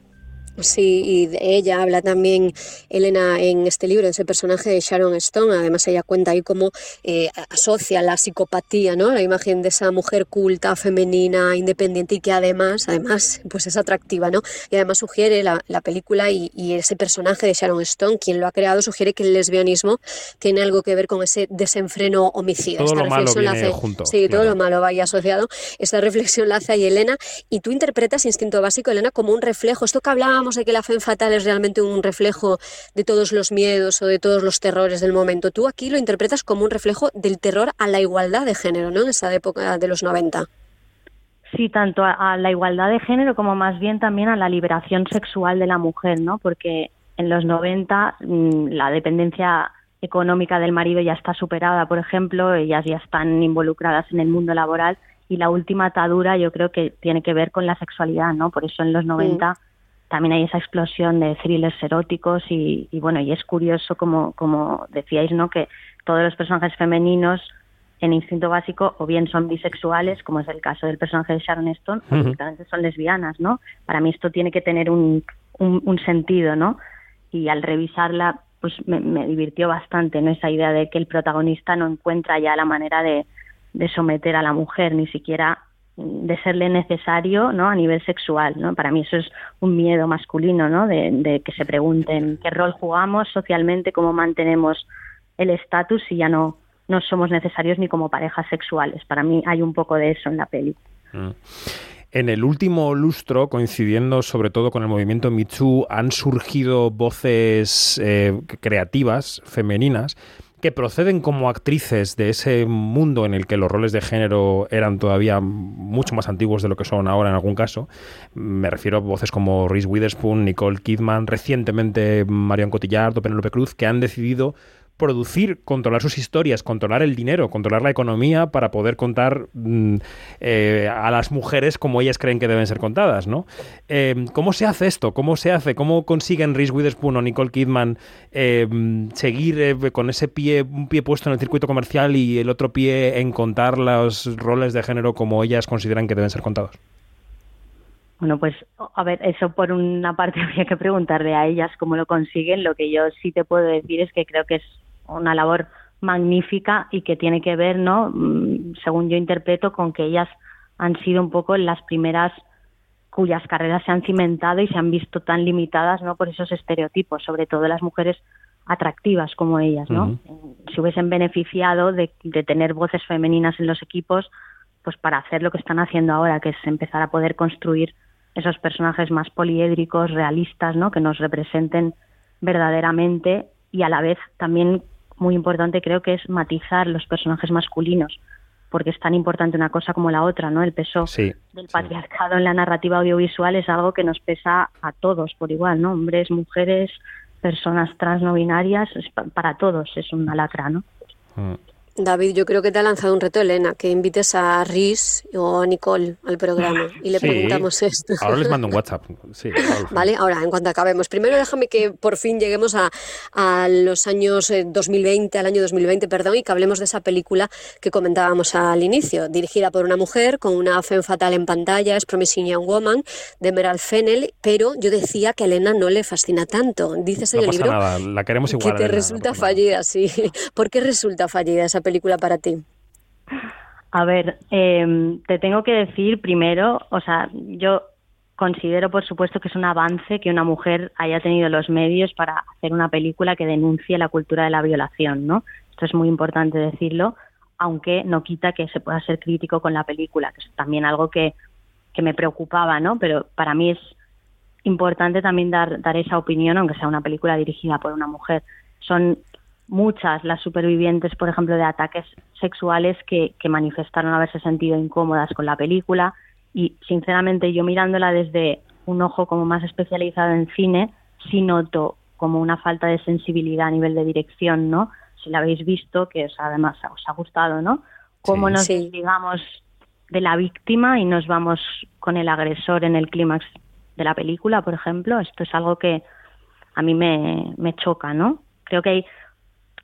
Sí, y de ella habla también Elena en este libro, en ese personaje de Sharon Stone. Además, ella cuenta ahí cómo eh, asocia la psicopatía, ¿no? La imagen de esa mujer culta, femenina, independiente y que además, además, pues es atractiva, ¿no? Y además sugiere la, la película y, y, ese personaje de Sharon Stone, quien lo ha creado, sugiere que el lesbianismo tiene algo que ver con ese desenfreno homicida. Todo Esta lo malo reflexión la viene hace, junto, Sí, todo lo malo vaya asociado. Esta reflexión la hace ahí Elena. Y tú interpretas Instinto Básico, Elena, como un reflejo. Esto que hablábamos de que la fe fatal es realmente un reflejo de todos los miedos o de todos los terrores del momento. Tú aquí lo interpretas como un reflejo del terror a la igualdad de género, ¿no? En esa época de los 90. Sí, tanto a, a la igualdad de género como más bien también a la liberación sexual de la mujer, ¿no? Porque en los 90 mmm, la dependencia económica del marido ya está superada, por ejemplo, ellas ya están involucradas en el mundo laboral y la última atadura yo creo que tiene que ver con la sexualidad, ¿no? Por eso en los 90 mm. También hay esa explosión de thrillers eróticos y, y bueno, y es curioso como, como decíais, ¿no? Que todos los personajes femeninos en instinto básico o bien son bisexuales, como es el caso del personaje de Sharon Stone, o directamente son lesbianas, ¿no? Para mí esto tiene que tener un, un, un sentido, ¿no? Y al revisarla, pues me, me, divirtió bastante, ¿no? Esa idea de que el protagonista no encuentra ya la manera de, de someter a la mujer, ni siquiera de serle necesario, ¿no? A nivel sexual, ¿no? Para mí eso es un miedo masculino, ¿no? De, de que se pregunten qué rol jugamos socialmente, cómo mantenemos el estatus si ya no no somos necesarios ni como parejas sexuales. Para mí hay un poco de eso en la peli. Mm. En el último lustro, coincidiendo sobre todo con el movimiento Too, han surgido voces eh, creativas, femeninas, que proceden como actrices de ese mundo en el que los roles de género eran todavía mucho más antiguos de lo que son ahora en algún caso. Me refiero a voces como Reese Witherspoon, Nicole Kidman, recientemente Marion Cotillard o Penélope Cruz, que han decidido producir, controlar sus historias, controlar el dinero, controlar la economía para poder contar mm, eh, a las mujeres como ellas creen que deben ser contadas, ¿no? Eh, ¿Cómo se hace esto? ¿Cómo se hace? ¿Cómo consiguen Reese Witherspoon o Nicole Kidman eh, seguir con ese pie, un pie puesto en el circuito comercial y el otro pie en contar los roles de género como ellas consideran que deben ser contados? Bueno, pues a ver, eso por una parte *laughs* habría que preguntarle a ellas cómo lo consiguen. Lo que yo sí te puedo decir es que creo que es una labor magnífica y que tiene que ver, ¿no? Según yo interpreto, con que ellas han sido un poco las primeras cuyas carreras se han cimentado y se han visto tan limitadas no por esos estereotipos, sobre todo las mujeres atractivas como ellas, ¿no? Si hubiesen beneficiado de, de tener voces femeninas en los equipos, pues para hacer lo que están haciendo ahora, que es empezar a poder construir esos personajes más poliédricos, realistas, ¿no? Que nos representen verdaderamente y a la vez también muy importante creo que es matizar los personajes masculinos, porque es tan importante una cosa como la otra, ¿no? El peso Sí, del patriarcado en la narrativa audiovisual es algo que nos pesa a todos por igual, ¿no? Hombres, mujeres, personas trans no binarias, es para todos es una lacra, ¿no? David, yo creo que te ha lanzado un reto, Elena, que invites a Riz o a Nicole al programa y le Sí. preguntamos esto. Ahora les mando un *laughs* WhatsApp. Sí, ahora- Vale, ahora, en cuanto acabemos. Primero déjame que por fin lleguemos a, a los años eh, 2020, al año 2020, perdón, y que hablemos de esa película que comentábamos al inicio, dirigida por una mujer con una femme fatal en pantalla, es Promising Young Woman, de Meral Fennel, pero yo decía que a Elena no le fascina tanto. Dices en no el pasa libro nada, la queremos que igual. te Elena, no resulta fallida, sí. *laughs* ¿Por qué resulta fallida esa película para ti? A ver, eh, te tengo que decir primero, o sea, yo considero por supuesto que es un avance que una mujer haya tenido los medios para hacer una película que denuncie la cultura de la violación, ¿no? Esto es muy importante decirlo, aunque no quita que se pueda ser crítico con la película, que es también algo que, que me preocupaba, ¿no? Pero para mí es importante también dar, dar esa opinión, aunque sea una película dirigida por una mujer. Son muchas las supervivientes, por ejemplo, de ataques sexuales que, que manifestaron haberse sentido incómodas con la película y, sinceramente, yo mirándola desde un ojo como más especializado en cine, sí noto como una falta de sensibilidad a nivel de dirección, ¿no? Si la habéis visto, que os, además os ha gustado, ¿no? Cómo Sí. nos Sí. desligamos de la víctima y nos vamos con el agresor en el clímax de la película, por ejemplo. Esto es algo que a mí me, me choca, ¿no? Creo que hay,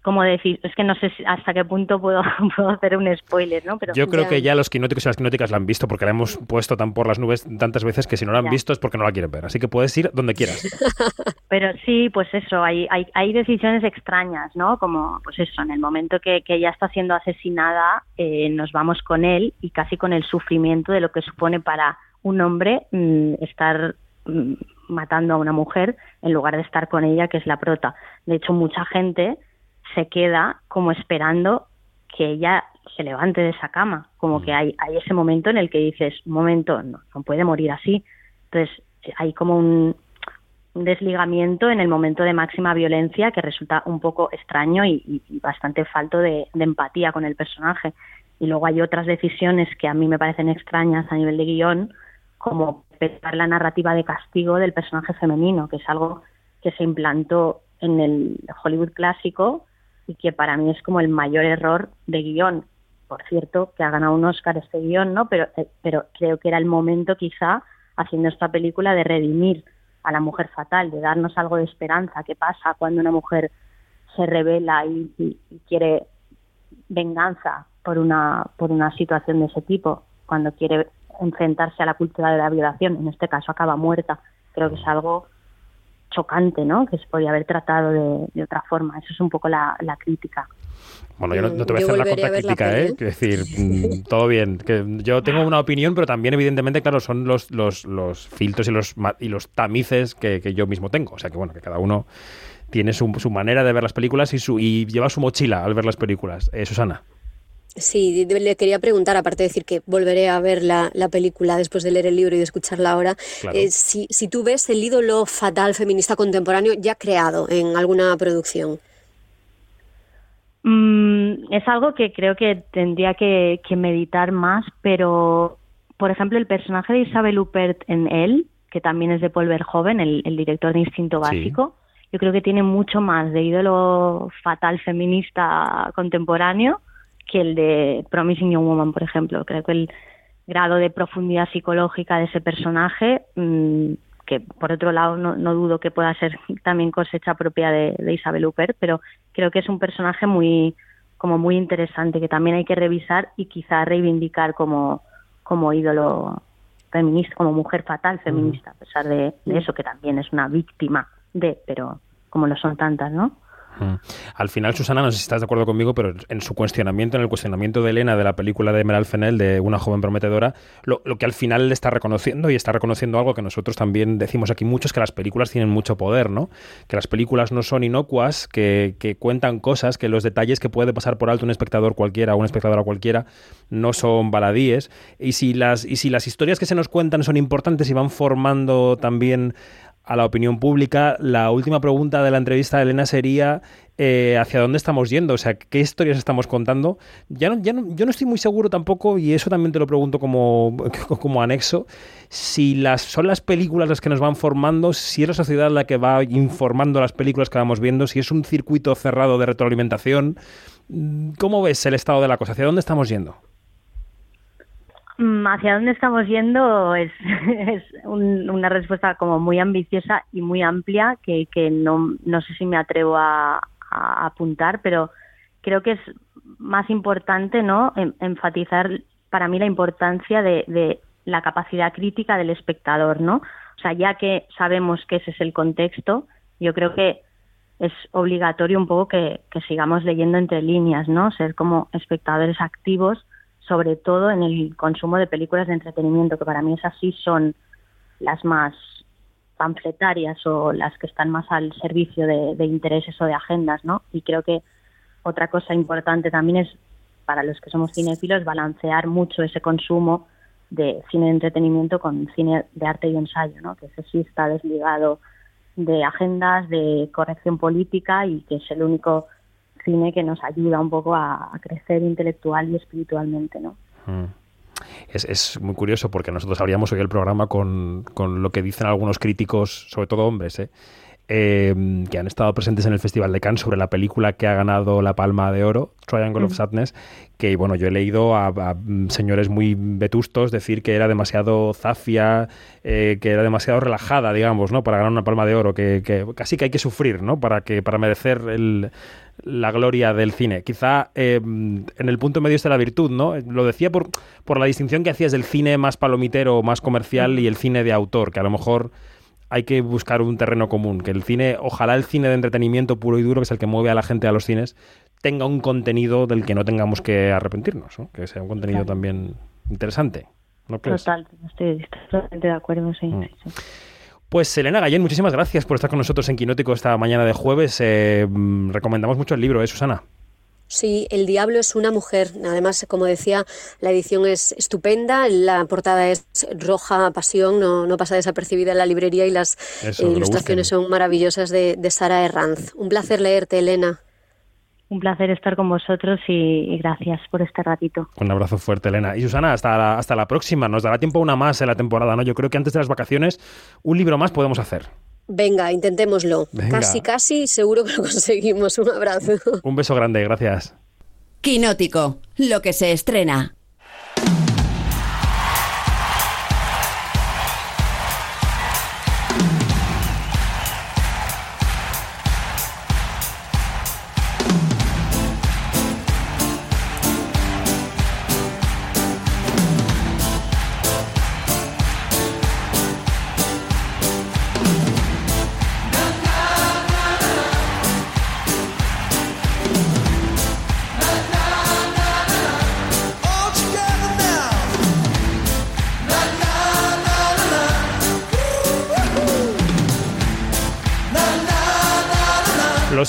como decir, es que no sé si- hasta qué punto puedo, *laughs* puedo hacer un spoiler, ¿no? Pero Yo creo que ya los quinóticos y las quinóticas la han visto porque la hemos puesto tan por las nubes tantas veces que si no la han Ya. visto es porque no la quieren ver. Así que puedes ir donde quieras. *laughs* Pero sí, pues eso, hay, hay, hay decisiones extrañas, ¿no? Como, pues eso, en el momento que, que ella está siendo asesinada, eh, nos vamos con él y casi con el sufrimiento de lo que supone para un hombre mm, estar mm, matando a una mujer en lugar de estar con ella, que es la prota. De hecho, mucha gente se queda como esperando que ella se levante de esa cama, como que hay, hay ese momento en el que dices, un momento, no, no puede morir así. Entonces, hay como un, un desligamiento en el momento de máxima violencia que resulta un poco extraño y, y- y bastante falto de, de empatía con el personaje. Y luego hay otras decisiones que a mí me parecen extrañas a nivel de guion, como respetar la narrativa de castigo del personaje femenino, que es algo que se implantó en el Hollywood clásico y que para mí es como el mayor error de guion. Por cierto, que ha ganado un Oscar este guion, ¿no? Pero, eh, pero creo que era el momento quizá, haciendo esta película, de redimir a la mujer fatal, de darnos algo de esperanza. ¿Qué pasa cuando una mujer se revela y, y- quiere venganza por una, por una situación de ese tipo? Cuando quiere enfrentarse a la cultura de la violación, en este caso acaba muerta. Creo que es algo chocante, ¿no? Que se podía haber tratado de, de otra forma. Eso es un poco la, la crítica. Bueno, yo no, no te voy a Yo hacer la a contracrítica, ¿eh? Quiero decir, mm, todo bien. Que yo tengo una opinión, pero también, evidentemente, claro, son los, los, los filtros y los, ma- y los tamices que, que yo mismo tengo. O sea que, bueno, que cada uno tiene su, su manera de ver las películas y, su, y lleva su mochila al ver las películas. Eh, Susana. Sí, le quería preguntar, aparte de decir que volveré a ver la, la película después de leer el libro y de escucharla ahora, Claro. eh, si, si tú ves el ídolo fatal feminista contemporáneo ya creado en alguna producción. Mm, es algo que creo que tendría que, que meditar más, pero, por ejemplo, el personaje de Isabel Huppert en él, que también es de Paul Verhoeven, el, el director de Instinto Sí. Básico, yo creo que tiene mucho más de ídolo fatal feminista contemporáneo que el de Promising Young Woman, por ejemplo. Creo que el grado de profundidad psicológica de ese personaje, mm, que por otro lado no, no dudo que pueda ser *laughs* también cosecha propia de, de Isabel Huppert, pero creo que es un personaje muy como muy interesante que también hay que revisar y quizá reivindicar como, como ídolo feminista, como mujer fatal feminista, a pesar de, de eso que también es una víctima de, pero como lo son tantas, ¿no? Al final, Susana, no sé si estás de acuerdo conmigo, pero en su cuestionamiento, en el cuestionamiento de Elena de la película de Emerald Fennell, de una joven prometedora, lo, que al final le está reconociendo y está reconociendo algo que nosotros también decimos aquí mucho, es que las películas tienen mucho poder, ¿no? Que las películas no son inocuas, que, cuentan cosas, que los detalles que puede pasar por alto un espectador cualquiera una espectadora cualquiera no son baladíes. Y si, las, y si las historias que se nos cuentan son importantes y van formando también a la opinión pública, la última pregunta de la entrevista de Elena sería eh, hacia dónde estamos yendo, o sea, qué historias estamos contando. Ya no, ya no, yo no estoy muy seguro tampoco, y eso también te lo pregunto como, *laughs* como anexo, si las, son las películas las que nos van formando, si es la sociedad la que va informando las películas que vamos viendo, si es un circuito cerrado de retroalimentación. ¿Cómo ves el estado de la cosa? ¿Hacia dónde estamos yendo? Mm, Hacia dónde estamos yendo *laughs* es, un- una respuesta como muy ambiciosa y muy amplia que, no, no sé si me atrevo a, apuntar, pero creo que es más importante no enfatizar para mí la importancia de, de la capacidad crítica del espectador, ¿no? O sea, ya que sabemos que ese es el contexto, yo creo que es obligatorio un poco que, que sigamos leyendo entre líneas, ¿no? Ser como espectadores activos, sobre todo en el consumo de películas de entretenimiento, que para mí esas sí son las más panfletarias o las que están más al servicio de, intereses o de agendas, ¿no? Y creo que otra cosa importante también es, para los que somos cinéfilos, balancear mucho ese consumo de cine de entretenimiento con cine de arte y ensayo, ¿no? Que ese sí está desligado de agendas, de corrección política y que es el único cine que nos ayuda un poco a, crecer intelectual y espiritualmente, ¿no? Mm. Es, es muy curioso porque nosotros abríamos hoy el programa con, con lo que dicen algunos críticos, sobre todo hombres, ¿eh? Eh, que han estado presentes en el Festival de Cannes sobre la película que ha ganado la Palma de Oro, Triangle of. Sadness, que bueno, yo he leído a, a, señores muy vetustos decir que era demasiado zafia, eh, que era demasiado relajada, digamos, ¿no? Para ganar una Palma de Oro, que, que casi que hay que sufrir, ¿no? Para, que, para merecer el, la gloria del cine. Quizá eh, en el punto medio está la virtud, ¿no? Lo decía por, por la distinción que hacías del cine más palomitero, más comercial y el cine de autor, que a lo mejor hay que buscar un terreno común, que el cine, ojalá el cine de entretenimiento puro y duro, que es el que mueve a la gente a los cines, tenga un contenido del que no tengamos que arrepentirnos, ¿no? que sea un contenido Claro. también interesante. ¿No crees? Total, estoy, totalmente de acuerdo, sí. Mm. sí. Pues Elena Gallén, muchísimas gracias por estar con nosotros en Quinótico esta mañana de jueves. Eh, mm, recomendamos mucho el libro, ¿eh, Susana? Sí, El Diablo es una mujer. Además, como decía, la edición es estupenda, la portada es roja pasión, no, no pasa desapercibida en la librería y las Eso, ilustraciones son maravillosas de, de Sara Herranz. Un placer leerte, Elena. Un placer estar con vosotros y, y gracias por este ratito. Un abrazo fuerte, Elena. Y Susana, hasta la, hasta la próxima. Nos dará tiempo una más en la temporada, ¿no? Yo creo que antes de las vacaciones, un libro más podemos hacer. Venga, intentémoslo. Venga. Casi, casi, seguro que lo *laughs* conseguimos. Un abrazo. Un beso grande, gracias. Quinótico, lo que se estrena.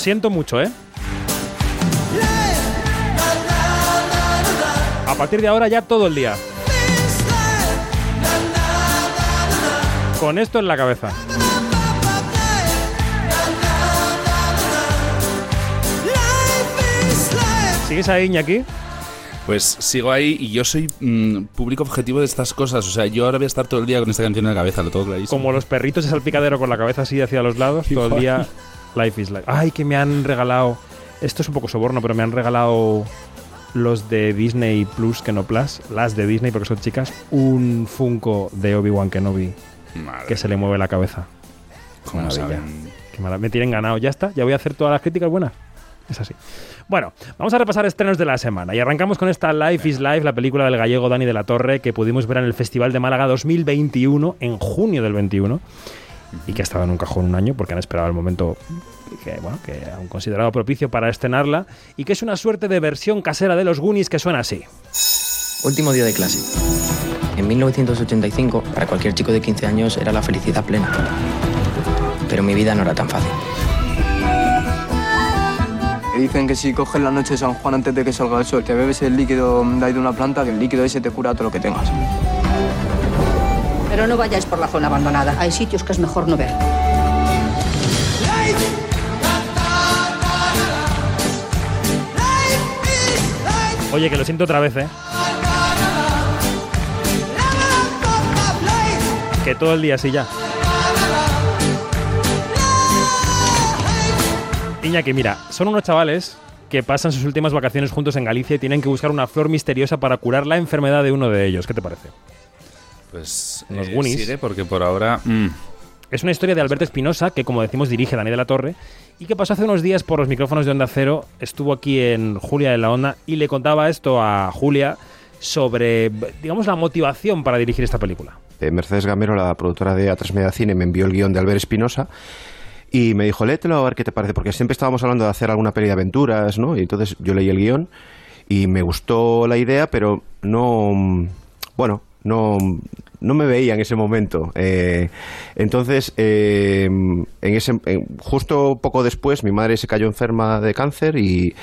Siento mucho, ¿eh? A partir de ahora ya todo el día. Con esto en la cabeza. ¿Sigues ahí, Iñaki? Pues sigo ahí y yo soy mm, público objetivo de estas cosas. O sea, yo ahora voy a estar todo el día con esta canción en la cabeza, lo tengo clarísimo. Como los perritos de salpicadero con la cabeza así hacia los lados, todo el día Life is Life. Ay, que me han regalado. Esto es un poco soborno, pero me han regalado los de Disney Plus que no Plus, las de Disney porque son chicas, un Funko de Obi-Wan Kenobi Madre que se le mueve la cabeza. ¿Cómo saben? Qué mala- Me tienen ganado, ya está, ya voy a hacer todas las críticas buenas. Es así. Bueno, vamos a repasar estrenos de la semana y arrancamos con esta Life is Life, la película del gallego Dani de la Torre que pudimos ver en el Festival de Málaga 2021, en junio del 21, y que ha estado en un cajón un año porque han esperado el momento que, bueno, que han considerado propicio para estrenarla y que es una suerte de versión casera de los Goonies que suena así. Último día de clase. En 1985, para cualquier chico de 15 años era la felicidad plena. Pero mi vida no era tan fácil. Dicen que si coges la noche de San Juan antes de que salga el sol, te bebes el líquido de ahí de una planta, que el líquido ese te cura todo lo que tengas. Pero no vayáis por la zona abandonada. Hay sitios que es mejor no ver. Oye, que lo siento otra vez, ¿eh? Que todo el día así ya. Iñaki, mira, son unos chavales que pasan sus últimas vacaciones juntos en Galicia y tienen que buscar una flor misteriosa para curar la enfermedad de uno de ellos. ¿Qué te parece? Pues Los eh, Goonies. sigue porque por ahora... mm, Es una historia de Alberto Espinosa, que como decimos dirige Dani de la Torre, y que pasó hace unos días por los micrófonos de Onda Cero, estuvo aquí en Julia de la Onda y le contaba esto a Julia sobre, digamos, la motivación para dirigir esta película. Eh, Mercedes Gamero, la productora de A3 Media Cine, me envió el guion de Albert Espinosa y me dijo, léetelo a ver qué te parece, porque siempre estábamos hablando de hacer alguna peli de aventuras, ¿no? Y entonces yo leí el guion y me gustó la idea, pero no, mm, bueno, no, no me veía en ese momento. Eh, entonces, eh, en ese, en- justo poco después, mi madre se cayó enferma de cáncer y,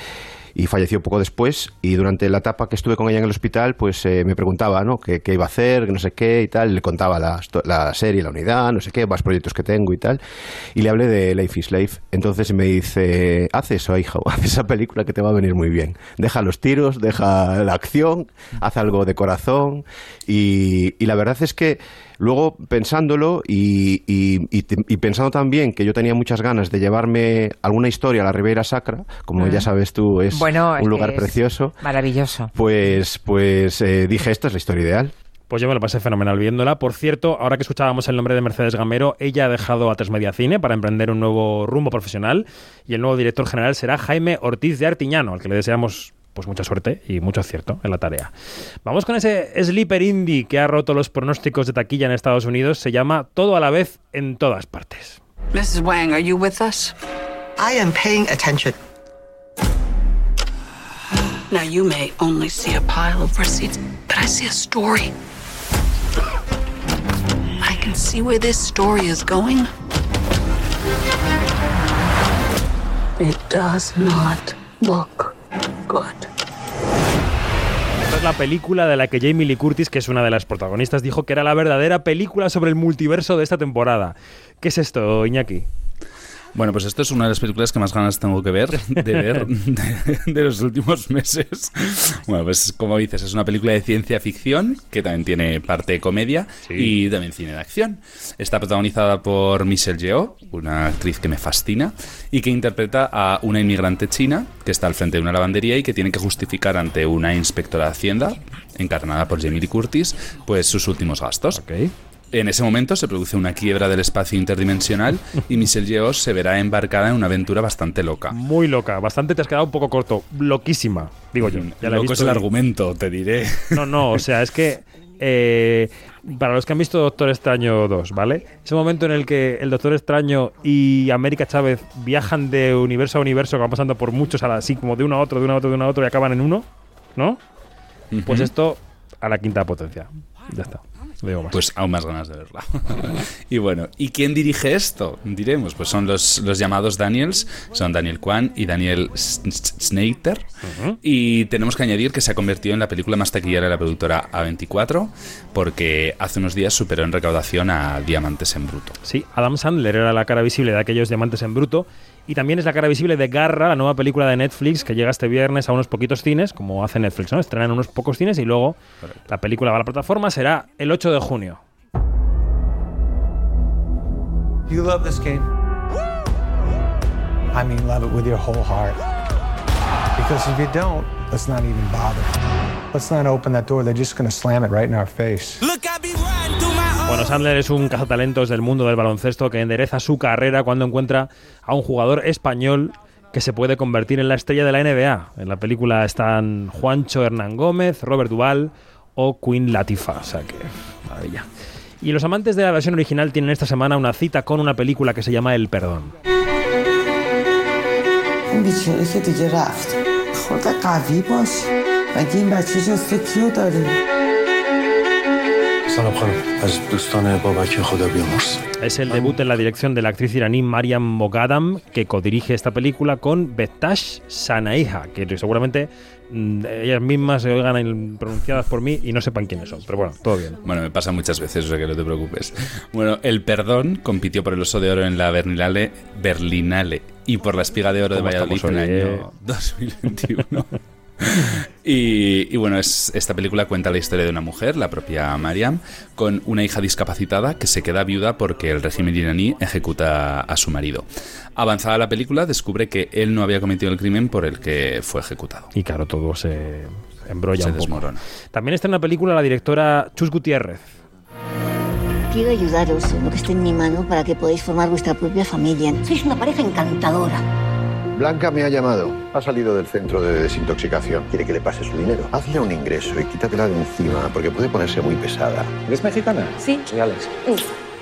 y falleció poco después. Y durante la etapa que estuve con ella en el hospital, pues eh, me preguntaba, ¿no? ¿Qué, qué iba a hacer, no sé qué y tal. Le contaba la, la serie, la unidad, no sé qué, más proyectos que tengo y tal. Y le hablé de Life is Life. Entonces me dice, haz eso, hija, *laughs* haz esa película que te va a venir muy bien. Deja los tiros, deja la acción, haz algo de corazón. Y, y la verdad es que luego pensándolo y, y- y te- y pensando también que yo tenía muchas ganas de llevarme alguna historia a la Ribeira Sacra, como Mm. ya sabes tú, es Bueno, un lugar es precioso. Maravilloso. Pues, pues eh, dije, esta es la historia ideal. Pues yo me lo pasé fenomenal viéndola. Por cierto, ahora que escuchábamos el nombre de Mercedes Gamero, ella ha dejado a Tres Media Cine para emprender un nuevo rumbo profesional y el nuevo director general será Jaime Ortiz de Artiñano, al que le deseamos pues mucha suerte y mucho acierto en la tarea. Vamos con ese sleeper indie que ha roto los pronósticos de taquilla en Estados Unidos. Se llama Todo a la vez en todas partes. Mrs. Wang, are you with us? I am paying attention. Now, you may only see a pile of receipts, but I see a story. I can see where this story is going. It does not look good. Esta es la película de la que Jamie Lee Curtis, que es una de las protagonistas, dijo que era la verdadera película sobre el multiverso de esta temporada. ¿Qué es esto, Iñaki? Bueno, pues esto es una de las películas que más ganas tengo que ver, de ver, *laughs* de, de los últimos meses. Bueno, pues como dices, es una película de ciencia ficción que también tiene parte de comedia y también cine de acción. Está protagonizada por Michelle Yeoh, una actriz que me fascina y que interpreta a una inmigrante china que está al frente de una lavandería y que tiene que justificar ante una inspectora de Hacienda, encarnada por Jamie Lee Curtis, pues sus últimos gastos. En ese momento se produce una quiebra del espacio interdimensional y Michelle Yeoh se verá embarcada en una aventura bastante loca. Muy loca, bastante te has quedado un poco corto. Loquísima, digo yo. Ya Loco es visto el y- argumento, te diré. No, no, o sea, es que eh, para los que han visto Doctor Extraño 2, ¿vale? Ese momento en el que el Doctor Extraño y América Chávez viajan de universo a universo, que van pasando por muchos, así como de uno a otro, de uno a otro, de uno a otro y acaban en uno, ¿no? Pues esto a la quinta potencia. Ya está. No digo más. Pues aún más ganas de verla. *laughs* y bueno, ¿y quién dirige esto? Diremos, pues son los, los llamados Daniels, son Daniel Kwan y Daniel S- S- Snyder. Y tenemos que añadir que se ha convertido en la película más taquillera de la productora A24 porque hace unos días superó en recaudación a Diamantes en Bruto. Sí, Adam Sandler era la cara visible de aquellos diamantes en bruto y también es la cara visible de Garra, la nueva película de Netflix que llega este viernes a unos poquitos cines, como hace Netflix, ¿no? Estrena en unos pocos cines y luego la película va a la plataforma, será el 8 de junio. You love this game? I mean, love it with your whole heart. Because if you don't, let's not even bother. Let's not open that door. They're just going to slam it right in our face. Bueno, Sandler es un cazatalentos del mundo del baloncesto que endereza su carrera cuando encuentra a un jugador español que se puede convertir en la estrella de la NBA. En la película están Juancho Hernán Gómez, Robert Duval o Queen Latifah. O sea que, maravilla. Y los amantes de la versión original tienen esta semana una cita con una película que se llama El Perdón. سلام خانم از دوستان بابک خدا بیامرز Es el debut en la dirección de la actriz iraní Mariam Mogadam, que codirige esta película con Betash Sanaiha, que seguramente mm, ellas mismas se oigan pronunciadas por mí y no sepan quiénes son. Pero bueno, todo bien. Bueno, me pasa muchas veces, o sea que no te preocupes. Bueno, El Perdón compitió por el Oso de Oro en la Berlinale, Berlinale y por la Espiga de Oro de ¿Cómo Valladolid estamos en el hoy, eh? año *laughs* 2021. Y, y bueno, es, esta película cuenta la historia de una mujer, la propia Mariam, con una hija discapacitada que se queda viuda porque el régimen iraní ejecuta a su marido. Avanzada la película, descubre que él no había cometido el crimen por el que fue ejecutado. Y claro, todo se embrolla Se un poco. desmorona. También está en una película la directora Chus Gutiérrez. Quiero ayudaros en lo que esté en mi mano para que podáis formar vuestra propia familia. Sois una pareja encantadora. Blanca me ha llamado. Ha salido del centro de desintoxicación. Quiere que le pase su dinero. Hazle un ingreso y quítatela de encima porque puede ponerse muy pesada. ¿Eres mexicana? Sí. Soy Alex.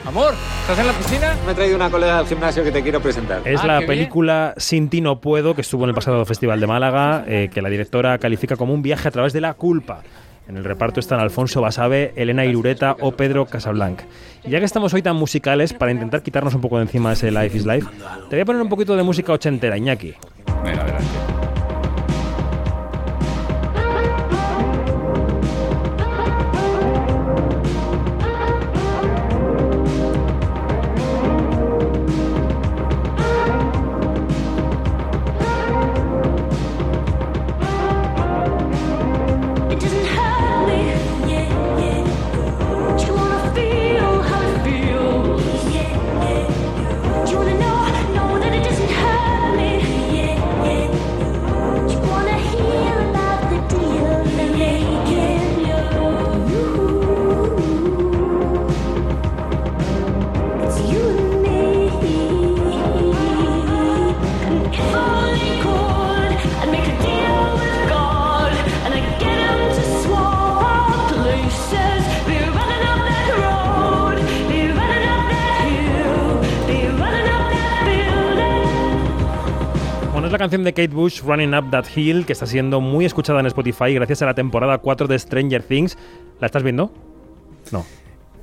Amor, ¿estás en la piscina? Me he traído una colega del gimnasio que te quiero presentar. Es Ah, la qué bien. película Sin ti no puedo, que estuvo en el pasado Festival de Málaga, eh, que la directora califica como un viaje a través de la culpa. En el reparto están Alfonso Basabe, Elena Irureta o Pedro Casablanc. Y ya que estamos hoy tan musicales, para intentar quitarnos un poco de encima ese Life is Life, te voy a poner un poquito de música ochentera, Iñaki. Venga, adelante. Canción de Kate Bush, Running Up That Hill, que está siendo muy escuchada en Spotify gracias a la temporada 4 de Stranger Things. ¿La estás viendo? No.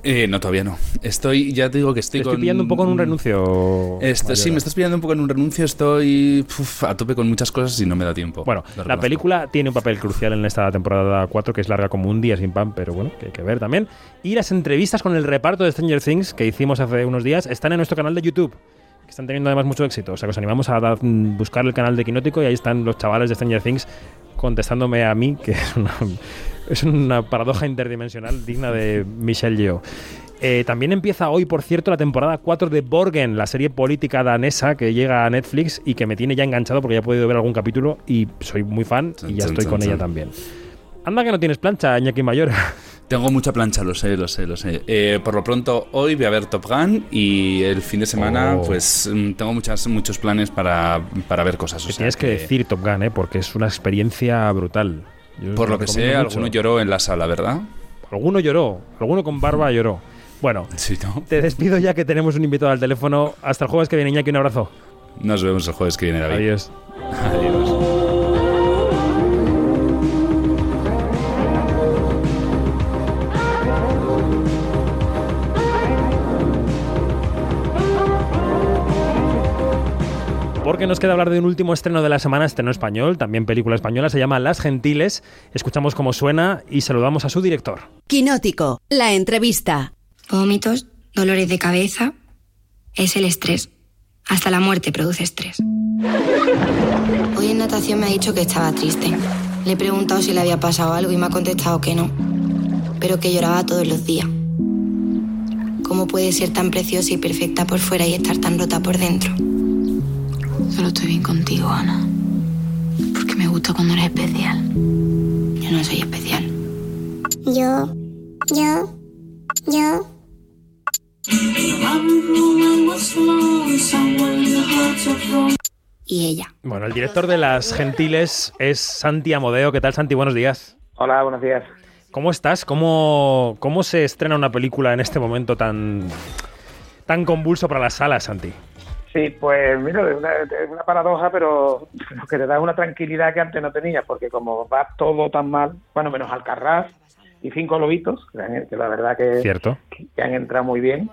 Eh, no, todavía no. Estoy, ya te digo que estoy Te estoy con- pillando un poco en un renuncio. Esto- sí, me estás pillando un poco en un renuncio. Estoy uf, a tope con muchas cosas y no me da tiempo. Bueno, la reconozco. película tiene un papel crucial en esta temporada 4, que es larga como un día sin pan, pero bueno, que hay que ver también. Y las entrevistas con el reparto de Stranger Things que hicimos hace unos días están en nuestro canal de YouTube, que están teniendo además mucho éxito. O sea, que os animamos a dar- mm, buscar el canal de Quinótico y ahí están los chavales de Stranger Things contestándome a mí, que *laughs* es una, es una paradoja interdimensional digna de Michelle Yeoh. Eh, también empieza hoy, por cierto, la temporada 4 de Borgen, la serie política danesa que llega a Netflix y que me tiene ya enganchado porque ya he podido ver algún capítulo y soy muy fan y ya estoy con ella también. Anda que no tienes plancha, Iñaki Mayor. *laughs* Tengo mucha plancha, lo sé, lo sé, lo sé. Eh, por lo pronto, hoy voy a ver TopGun y el fin de semana, Oh. pues mm, tengo muchas, muchos planes para, para ver cosas. o sea tienes que decir Top Gun, ¿eh? porque es una experiencia brutal. Yo Por lo que sé, mucho. alguno lloró en la sala, ¿verdad? Alguno lloró, alguno con barba lloró. Bueno, *laughs* te despido ya que tenemos un invitado al teléfono. Hasta el jueves que viene, Iñaki, un abrazo. Nos vemos el jueves que viene, David. Adiós. *laughs* Adiós. Porque nos queda hablar de un último estreno de la semana, estreno español, también película española, se llama Las Gentiles. Escuchamos cómo suena y saludamos a su director. Quinótico, la entrevista. Vómitos, dolores de cabeza. Es el estrés. Hasta la muerte produce estrés. Hoy en natación me ha dicho que estaba triste. Le he preguntado si le había pasado algo y me ha contestado que no. Pero que lloraba todos los días. ¿Cómo puede ser tan preciosa y perfecta por fuera y estar tan rota por dentro? Solo estoy bien contigo, Ana. Porque me gusta cuando eres especial. Yo no soy especial. Yo, yo, yo. Y ella. Bueno, el director de Las Gentiles es Santi Amodeo. ¿Qué tal, Santi? Buenos días. Hola, buenos días. ¿Cómo estás? ¿Cómo, cómo se estrena una película en este momento tan, tan convulso para las salas, Santi? Sí, pues mira, es una, paradoja, pero lo que te da es una tranquilidad que antes no tenía, porque como va todo tan mal, bueno, menos Alcarraz y cinco lobitos, que, la verdad que, Cierto. que han entrado muy bien,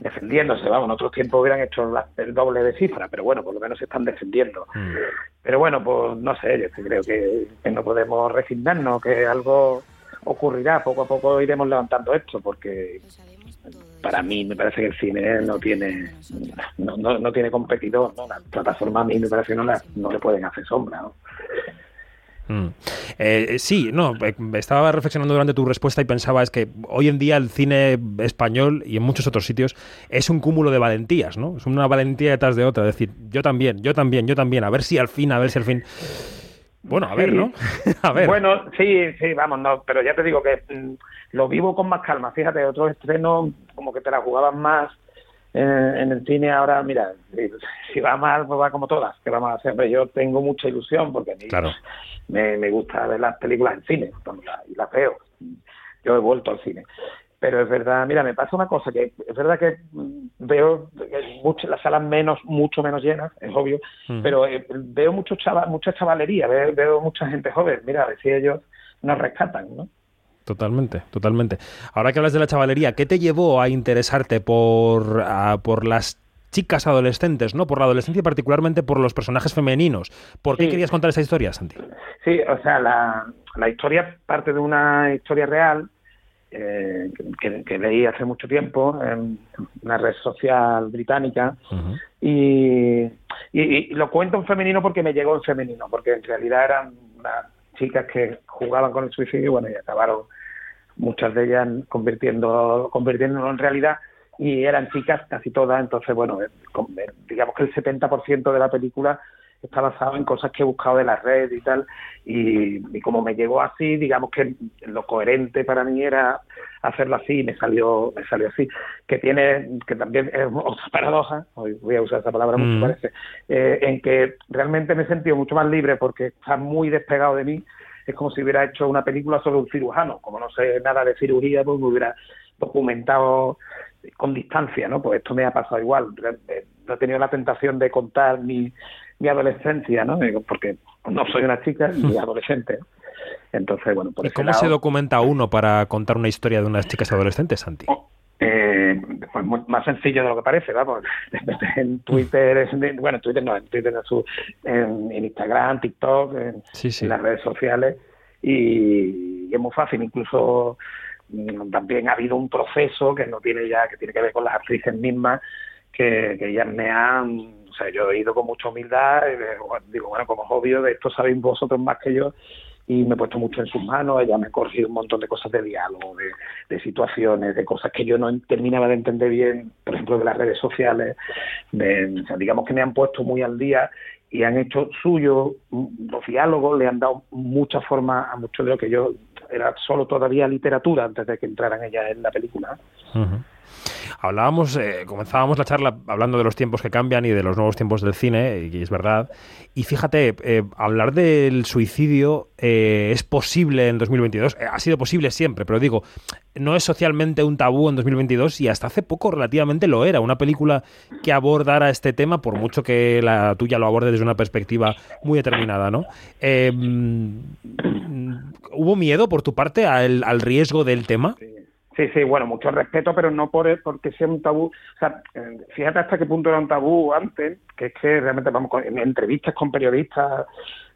defendiéndose, vamos, en otros tiempos hubieran hecho la- el doble de cifra, pero bueno, por lo menos se están defendiendo. Pero bueno, pues no sé, yo creo que, que no podemos resignarnos, que algo ocurrirá, poco a poco iremos levantando esto, porque para mí me parece que el cine no tiene no, no, no tiene competidor, ¿no? Las plataformas a mí me parece que no, la- no le pueden hacer sombra. Mm. Eh, sí, no, eh, estaba reflexionando durante tu respuesta y pensaba es que hoy en día el cine español y en muchos otros sitios es un cúmulo de valentías, ¿no? Es una valentía detrás de otra, es decir, yo también, yo también, yo también, a ver si al fin, a ver si al fin... Bueno, a ver. ¿no? *laughs* a ver. Bueno, sí, sí, vamos, no, pero ya te digo que mm, lo vivo con más calma. Fíjate, otros estrenos como que te la jugaban más eh, en el cine. Ahora, mira, si, si va mal, pues va como todas. Que vamos a hacer? Hombre, yo tengo mucha ilusión porque a mí Claro. me, me gusta ver las películas en cine la- y las veo. Yo he vuelto al cine. Pero es verdad, mira, me pasa una cosa, que es verdad que veo muchas, las salas menos, mucho menos llenas, es obvio, Mm. pero eh, veo mucho chava, mucha chavalería, veo, veo mucha gente joven, mira, a ver si ellos nos rescatan, ¿no? Totalmente, totalmente. Ahora que hablas de la chavalería, ¿qué te llevó a interesarte por, a- por las chicas adolescentes, ¿no? Por la adolescencia y particularmente por los personajes femeninos. ¿Por qué Sí. querías contar esa historia, Santi? Sí, o sea, la, la historia parte de una historia real eh, que, que leí hace mucho tiempo en una red social británica. Y, y- y lo cuento en femenino porque me llegó en femenino, porque en realidad eran unas chicas que jugaban con el suicidio bueno, y acabaron muchas de ellas convirtiendo, convirtiéndolo en realidad. Y eran chicas casi todas, entonces bueno, eh, eh, digamos que el 70% de la película está basado en cosas que he buscado de la red y tal, y, y como me llegó así, digamos que lo coherente para mí era hacerlo así, y me salió, me salió así, que tiene, que también es otra paradoja, hoy voy a usar esa palabra mucho Mm. parece, eh, en que realmente me he sentido mucho más libre porque está muy despegado de mí, es como si hubiera hecho una película sobre un cirujano, como no sé nada de cirugía, pues me hubiera documentado con distancia, ¿no? Pues esto me ha pasado igual. Eh, No he tenido la tentación de contar mi, mi adolescencia, ¿no? Porque no soy una chica *laughs* ni adolescente. Entonces, bueno, por ¿Y cómo lado, se documenta uno para contar una historia de unas chicas adolescentes, Santi? eh, pues muy- más sencillo de lo que parece, vamos. *laughs* En Twitter, es- bueno, en Twitter no, en Twitter, en, su- en- en Instagram, TikTok, en, Sí, sí. en las redes sociales y, y es muy fácil. Incluso mm, también ha habido un proceso que no tiene ya, que tiene que ver con las actrices mismas, que, que ellas me han, sea, yo he ido con mucha humildad, bueno, digo, bueno, como es obvio, de esto sabéis vosotros más que yo, y me he puesto mucho en sus manos, ella me ha corregido un montón de cosas de diálogo, de, situaciones, de cosas que yo no terminaba de entender bien, por ejemplo, de las redes sociales, de, o sea, digamos que me han puesto muy al día y han hecho suyo mm, los diálogos, le han dado mucha forma a mucho de lo que yo era solo todavía literatura antes de que entraran ellas en la película. Hablábamos, eh, comenzábamos la charla hablando de los tiempos que cambian y de los nuevos tiempos del cine, y es verdad. Y fíjate, eh, hablar del suicidio eh, es posible en 2022, eh, ha sido posible siempre, pero digo, no es socialmente un tabú en 2022 y hasta hace poco relativamente lo era. Una película que abordara este tema, por mucho que la tuya lo aborde desde una perspectiva muy determinada, ¿no? Mm, ¿Hubo miedo por tu parte al, al riesgo del tema? Sí, sí, bueno, mucho respeto, pero no por porque sea un tabú. O sea, eh, fíjate hasta qué punto era un tabú antes, que es que realmente, vamos, con- en entrevistas con periodistas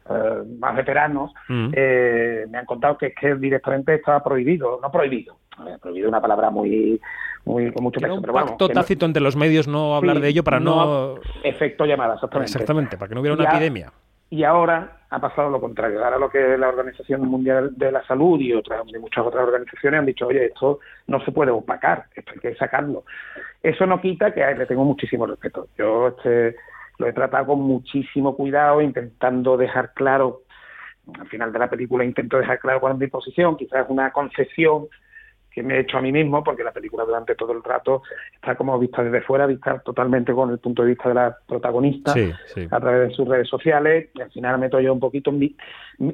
eh, más veteranos, Mm. eh, me han contado que es que directamente estaba prohibido, no prohibido, eh, prohibido una palabra muy, muy con mucho peso, un pero vamos. pacto no- tácito entre los medios no hablar Sí, de ello para no... Efecto llamada, exactamente. Exactamente, para que no hubiera una Ya- epidemia. Y ahora ha pasado lo contrario. Ahora lo que la Organización Mundial de la Salud y otras y muchas otras organizaciones han dicho, oye, esto no se puede opacar, esto hay que sacarlo. Eso no quita que le tengo muchísimo respeto. Yo este, lo he tratado con muchísimo cuidado, intentando dejar claro, al final de la película intento dejar claro cuál es mi posición, quizás una concesión que me he hecho a mí mismo, porque la película durante todo el rato está como vista desde fuera, vista totalmente con el punto de vista de la protagonista Sí, sí. a través de sus redes sociales, y al final meto yo un poquito mi-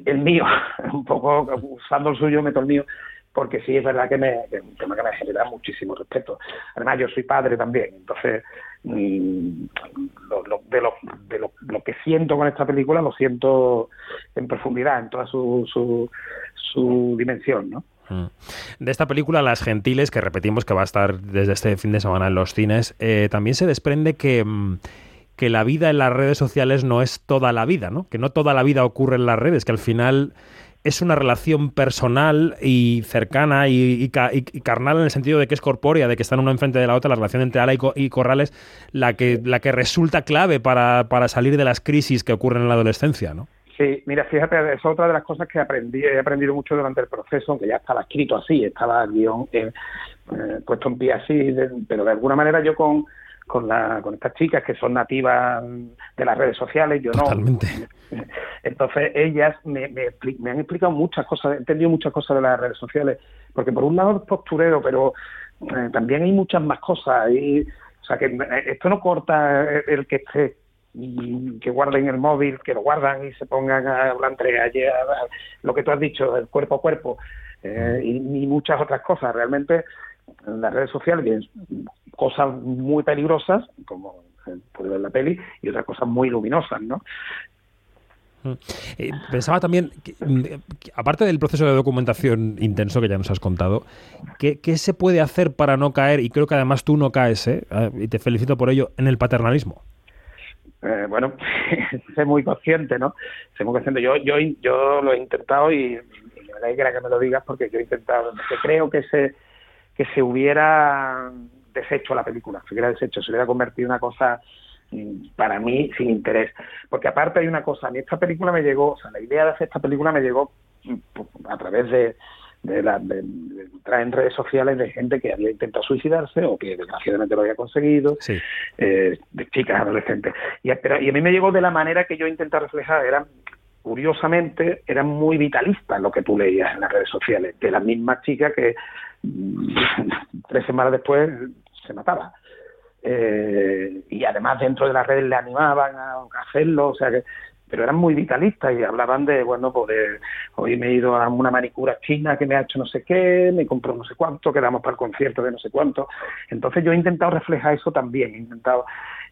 el mío, *laughs* un poco usando el suyo, meto el mío, porque sí es verdad que, me, que es un tema que me genera muchísimo respeto. Además, yo soy padre también, entonces mm, lo, lo- de, lo, de lo, lo que siento con esta película lo siento en profundidad, en toda su, su, su dimensión, ¿no? Mm. De esta película, Las Gentiles, que repetimos que va a estar desde este fin de semana en los cines, eh, también se desprende que, mm, que la vida en las redes sociales no es toda la vida, ¿no? Que no toda la vida ocurre en las redes, que al final es una relación personal y cercana y, y ca- y- y carnal en el sentido de que es corpórea, de que están una enfrente de la otra, la relación entre Ala y Corrales, la que, la que resulta clave para, para salir de las crisis que ocurren en la adolescencia, ¿no? Sí, mira, fíjate, es otra de las cosas que aprendí, he aprendido mucho durante el proceso, que ya estaba escrito así, estaba el guion eh, eh, puesto en pie así, de- pero de alguna manera yo con, con, la, con estas chicas que son nativas de las redes sociales, yo no. Totalmente. *laughs* Entonces ellas me, me, expli- me han explicado muchas cosas, he entendido muchas cosas de las redes sociales, porque por un lado es postureo, pero eh, también hay muchas más cosas. Y, o sea, que esto no corta el que esté y que guarden el móvil, que lo guardan y se pongan a hablar entre ayer, lo que tú has dicho, el cuerpo a cuerpo, eh, y, muchas otras cosas. Realmente en las redes sociales cosas muy peligrosas, como puede ver la peli, y otras cosas muy luminosas, ¿no? Eh, pensaba también, mm, que, aparte del proceso de documentación intenso que ya nos has contado, ¿qué, qué se puede hacer para no caer, y creo que además tú no caes, ¿eh? Ah, y te felicito por ello, en el paternalismo? Eh, bueno, *laughs* sé muy consciente, ¿no? Sé muy consciente. Yo, yo, yo lo he intentado y, y me alegra que me lo digas porque yo he intentado, creo que se, que se hubiera deshecho la película, se hubiera deshecho, se hubiera convertido en una cosa mm, para mí sin interés. Porque aparte hay una cosa, a mí esta película me llegó, o sea, la idea de hacer esta película me llegó mm, a través de, de, la, de, de entrar en redes sociales de gente que había intentado suicidarse o que desgraciadamente lo había conseguido, Sí. eh, de chicas adolescentes. Y, a- pero- y a mí me llegó de la manera que yo intenté reflejar, eran curiosamente, eran muy vitalistas lo que tú leías en las redes sociales, de las mismas chicas que mm, *laughs* tres semanas después se mataba. Eh, y además dentro de las redes le animaban a hacerlo, o sea que pero eran muy vitalistas y hablaban de, bueno, pues de, hoy me he ido a una manicura china que me ha hecho no sé qué, me compró no sé cuánto, quedamos para el concierto de no sé cuánto. Entonces yo he intentado reflejar eso también, he intentado,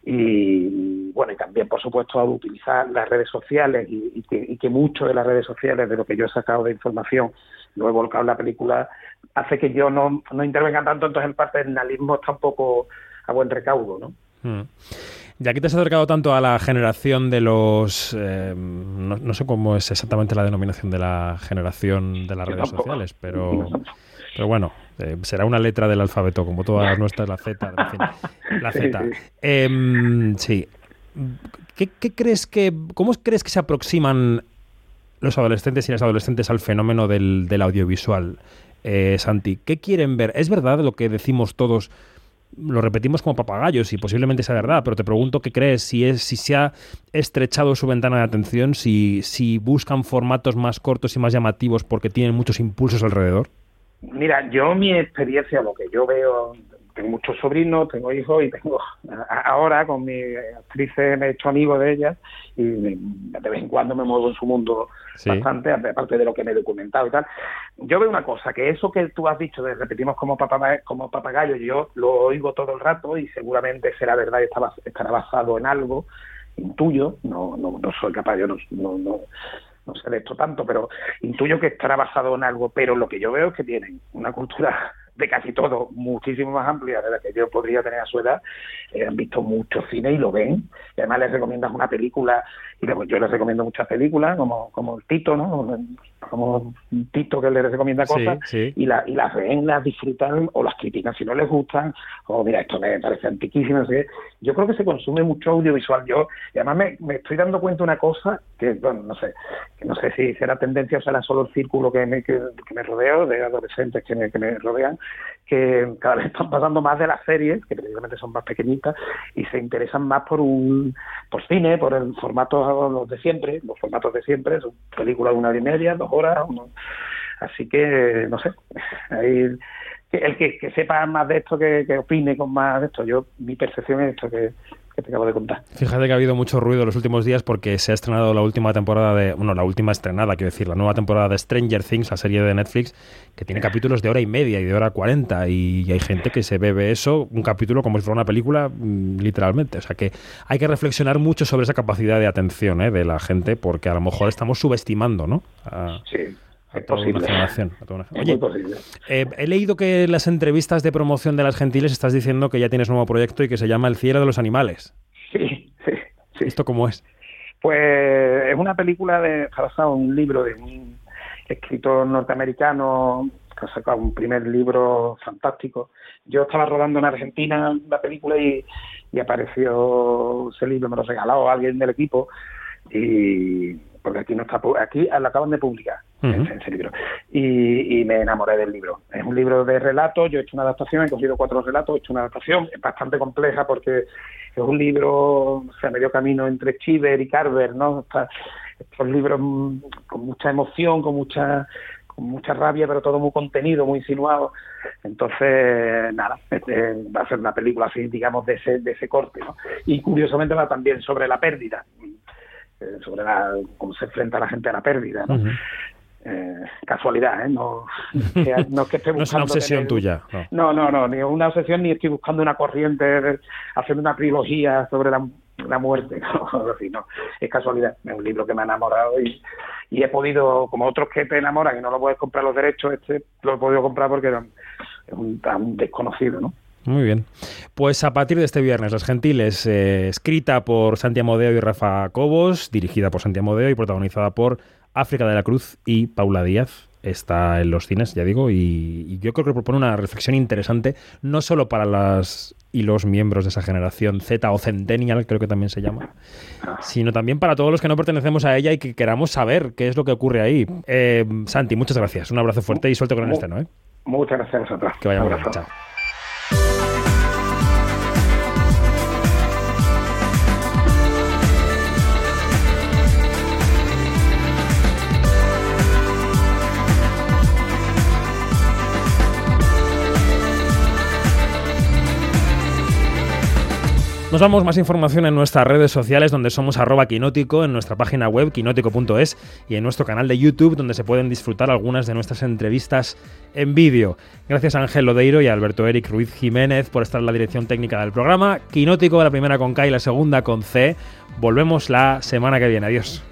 y bueno, y también por supuesto utilizar las redes sociales y, y que, y que mucho de las redes sociales, de lo que yo he sacado de información, lo he volcado en la película, hace que yo no, no intervenga tanto, entonces el paternalismo está un poco a buen recaudo, ¿no? Mm. Ya que te has acercado tanto a la generación de los... eh, no, no sé cómo es exactamente la denominación de la generación de las redes sociales, pero, pero bueno, eh, será una letra del alfabeto, como todas las nuestras, la Z, en fin, la *laughs* Z. sí. Em, sí. ¿Qué, qué crees que... ¿Cómo crees que se aproximan los adolescentes y las adolescentes al fenómeno del, del audiovisual, eh, Santi? ¿Qué quieren ver? ¿Es verdad lo que decimos todos? Lo repetimos como papagayos y posiblemente sea verdad, pero te pregunto qué crees, si es, si se ha estrechado su ventana de atención, si, si buscan formatos más cortos y más llamativos porque tienen muchos impulsos alrededor. Mira, yo mi experiencia, lo que yo veo, tengo muchos sobrinos, tengo hijos y tengo ahora con mi actrices me he hecho amigo de ellas y de vez en cuando me muevo en su mundo Sí. bastante, aparte de lo que me he documentado y tal. Yo veo una cosa, que eso que tú has dicho de repetimos como, papá, como papagayo, yo lo oigo todo el rato y seguramente será verdad y estará basado en algo, intuyo, no, no, no soy capaz, yo no, no, no, no sé de esto tanto, pero intuyo que estará basado en algo, pero lo que yo veo es que tienen una cultura de casi todo muchísimo más amplia de la que yo podría tener a su edad, eh, han visto mucho cine y lo ven, y además les recomiendas una película, y luego yo les recomiendo muchas películas, como, como el Tito, ¿no? Como un Tito que les recomienda Sí, cosas, sí. y, la, y las ven, las disfrutan o las critican si no les gustan, o mira, esto me parece antiquísimo, no sé qué. Yo creo que se consume mucho audiovisual. Yo, y además me, me estoy dando cuenta de una cosa, que bueno, no sé, que no sé si será tendencia o será solo el círculo que me, que, que me rodeo, de adolescentes que me, que me rodean, que cada vez están pasando más de las series, que precisamente son más pequeñitas, y se interesan más por un por cine, por el formato los de siempre, los formatos de siempre, son películas de una hora y media, dos horas, uno- así que no sé, ahí, el que, que sepa más de esto, que, que opine con más de esto, yo mi percepción es esto, que, que te acabo de contar. Fíjate que ha habido mucho ruido los últimos días porque se ha estrenado la última temporada de, bueno, la última estrenada, quiero decir, la nueva temporada de Stranger Things, la serie de Netflix, que tiene capítulos de hora y media y de hora cuarenta y hay gente que se bebe eso, un capítulo como si fuera una película, mm, literalmente. O sea que hay que reflexionar mucho sobre esa capacidad de atención ¿eh? de la gente porque a lo mejor estamos subestimando, ¿no? A- Sí, a es toda una posible. generación, a toda una- Es Oye, eh, he leído que en las entrevistas de promoción de las gentiles estás diciendo que ya tienes un nuevo proyecto y que se llama El cielo de los animales. Sí, sí, sí. ¿Esto cómo es? Pues es una película de, en un libro de un escritor norteamericano que ha sacado un primer libro fantástico. Yo estaba rodando en Argentina la película y, y apareció ese libro, me lo regaló alguien del equipo y porque aquí no está aquí lo acaban de publicar Ujú. ese, ese libro. Y, y me enamoré del libro. Es un libro de relatos yo he hecho una adaptación he cogido cuatro relatos he hecho una adaptación es bastante compleja porque es un libro o sea medio camino entre Chiver y Carver no Está- estos libros mm, con mucha emoción con mucha con mucha rabia pero todo muy contenido muy insinuado. Entonces nada este, va a ser una película así digamos de ese de ese corte ¿no? y curiosamente va también sobre la pérdida sobre la, cómo se enfrenta la gente a la pérdida. ¿no? Eh, casualidad, ¿eh? No, *laughs* que, no es que esté No es una buscando obsesión tener- tuya. no. No, no, no, ni una obsesión ni estoy buscando una corriente, haciendo una trilogía sobre la, la muerte, *laughs* no, no. Es casualidad, es un libro que me ha enamorado y, y he podido, como otros que te enamoran y no lo puedes comprar los derechos, este lo he podido comprar porque es un tan desconocido, ¿no? Muy bien. Pues a partir de este viernes, Los Gentiles, eh, escrita por Santi Amodeo y Rafa Cobos, dirigida por Santi Amodeo y protagonizada por África de la Cruz y Paula Díaz. Está en los cines, ya digo, y, y yo creo que propone una reflexión interesante, no solo para las y los miembros de esa generación Z o Centennial, creo que también se llama, sino también para todos los que no pertenecemos a ella y que queramos saber qué es lo que ocurre ahí. Eh, Santi, muchas gracias. Un abrazo fuerte y suerte con el estreno. ¿eh? Muchas gracias a vosotros. Que vaya muy bien. Abrazo. Chao. Nos damos más información en nuestras redes sociales donde somos arroba quinótico, en nuestra página web quinótico.es y en nuestro canal de YouTube donde se pueden disfrutar algunas de nuestras entrevistas en vídeo. Gracias a Ángel Lodeiro y a Alberto Eric Ruiz Jiménez por estar en la dirección técnica del programa. Quinótico, la primera con K y la segunda con C. Volvemos la semana que viene. Adiós.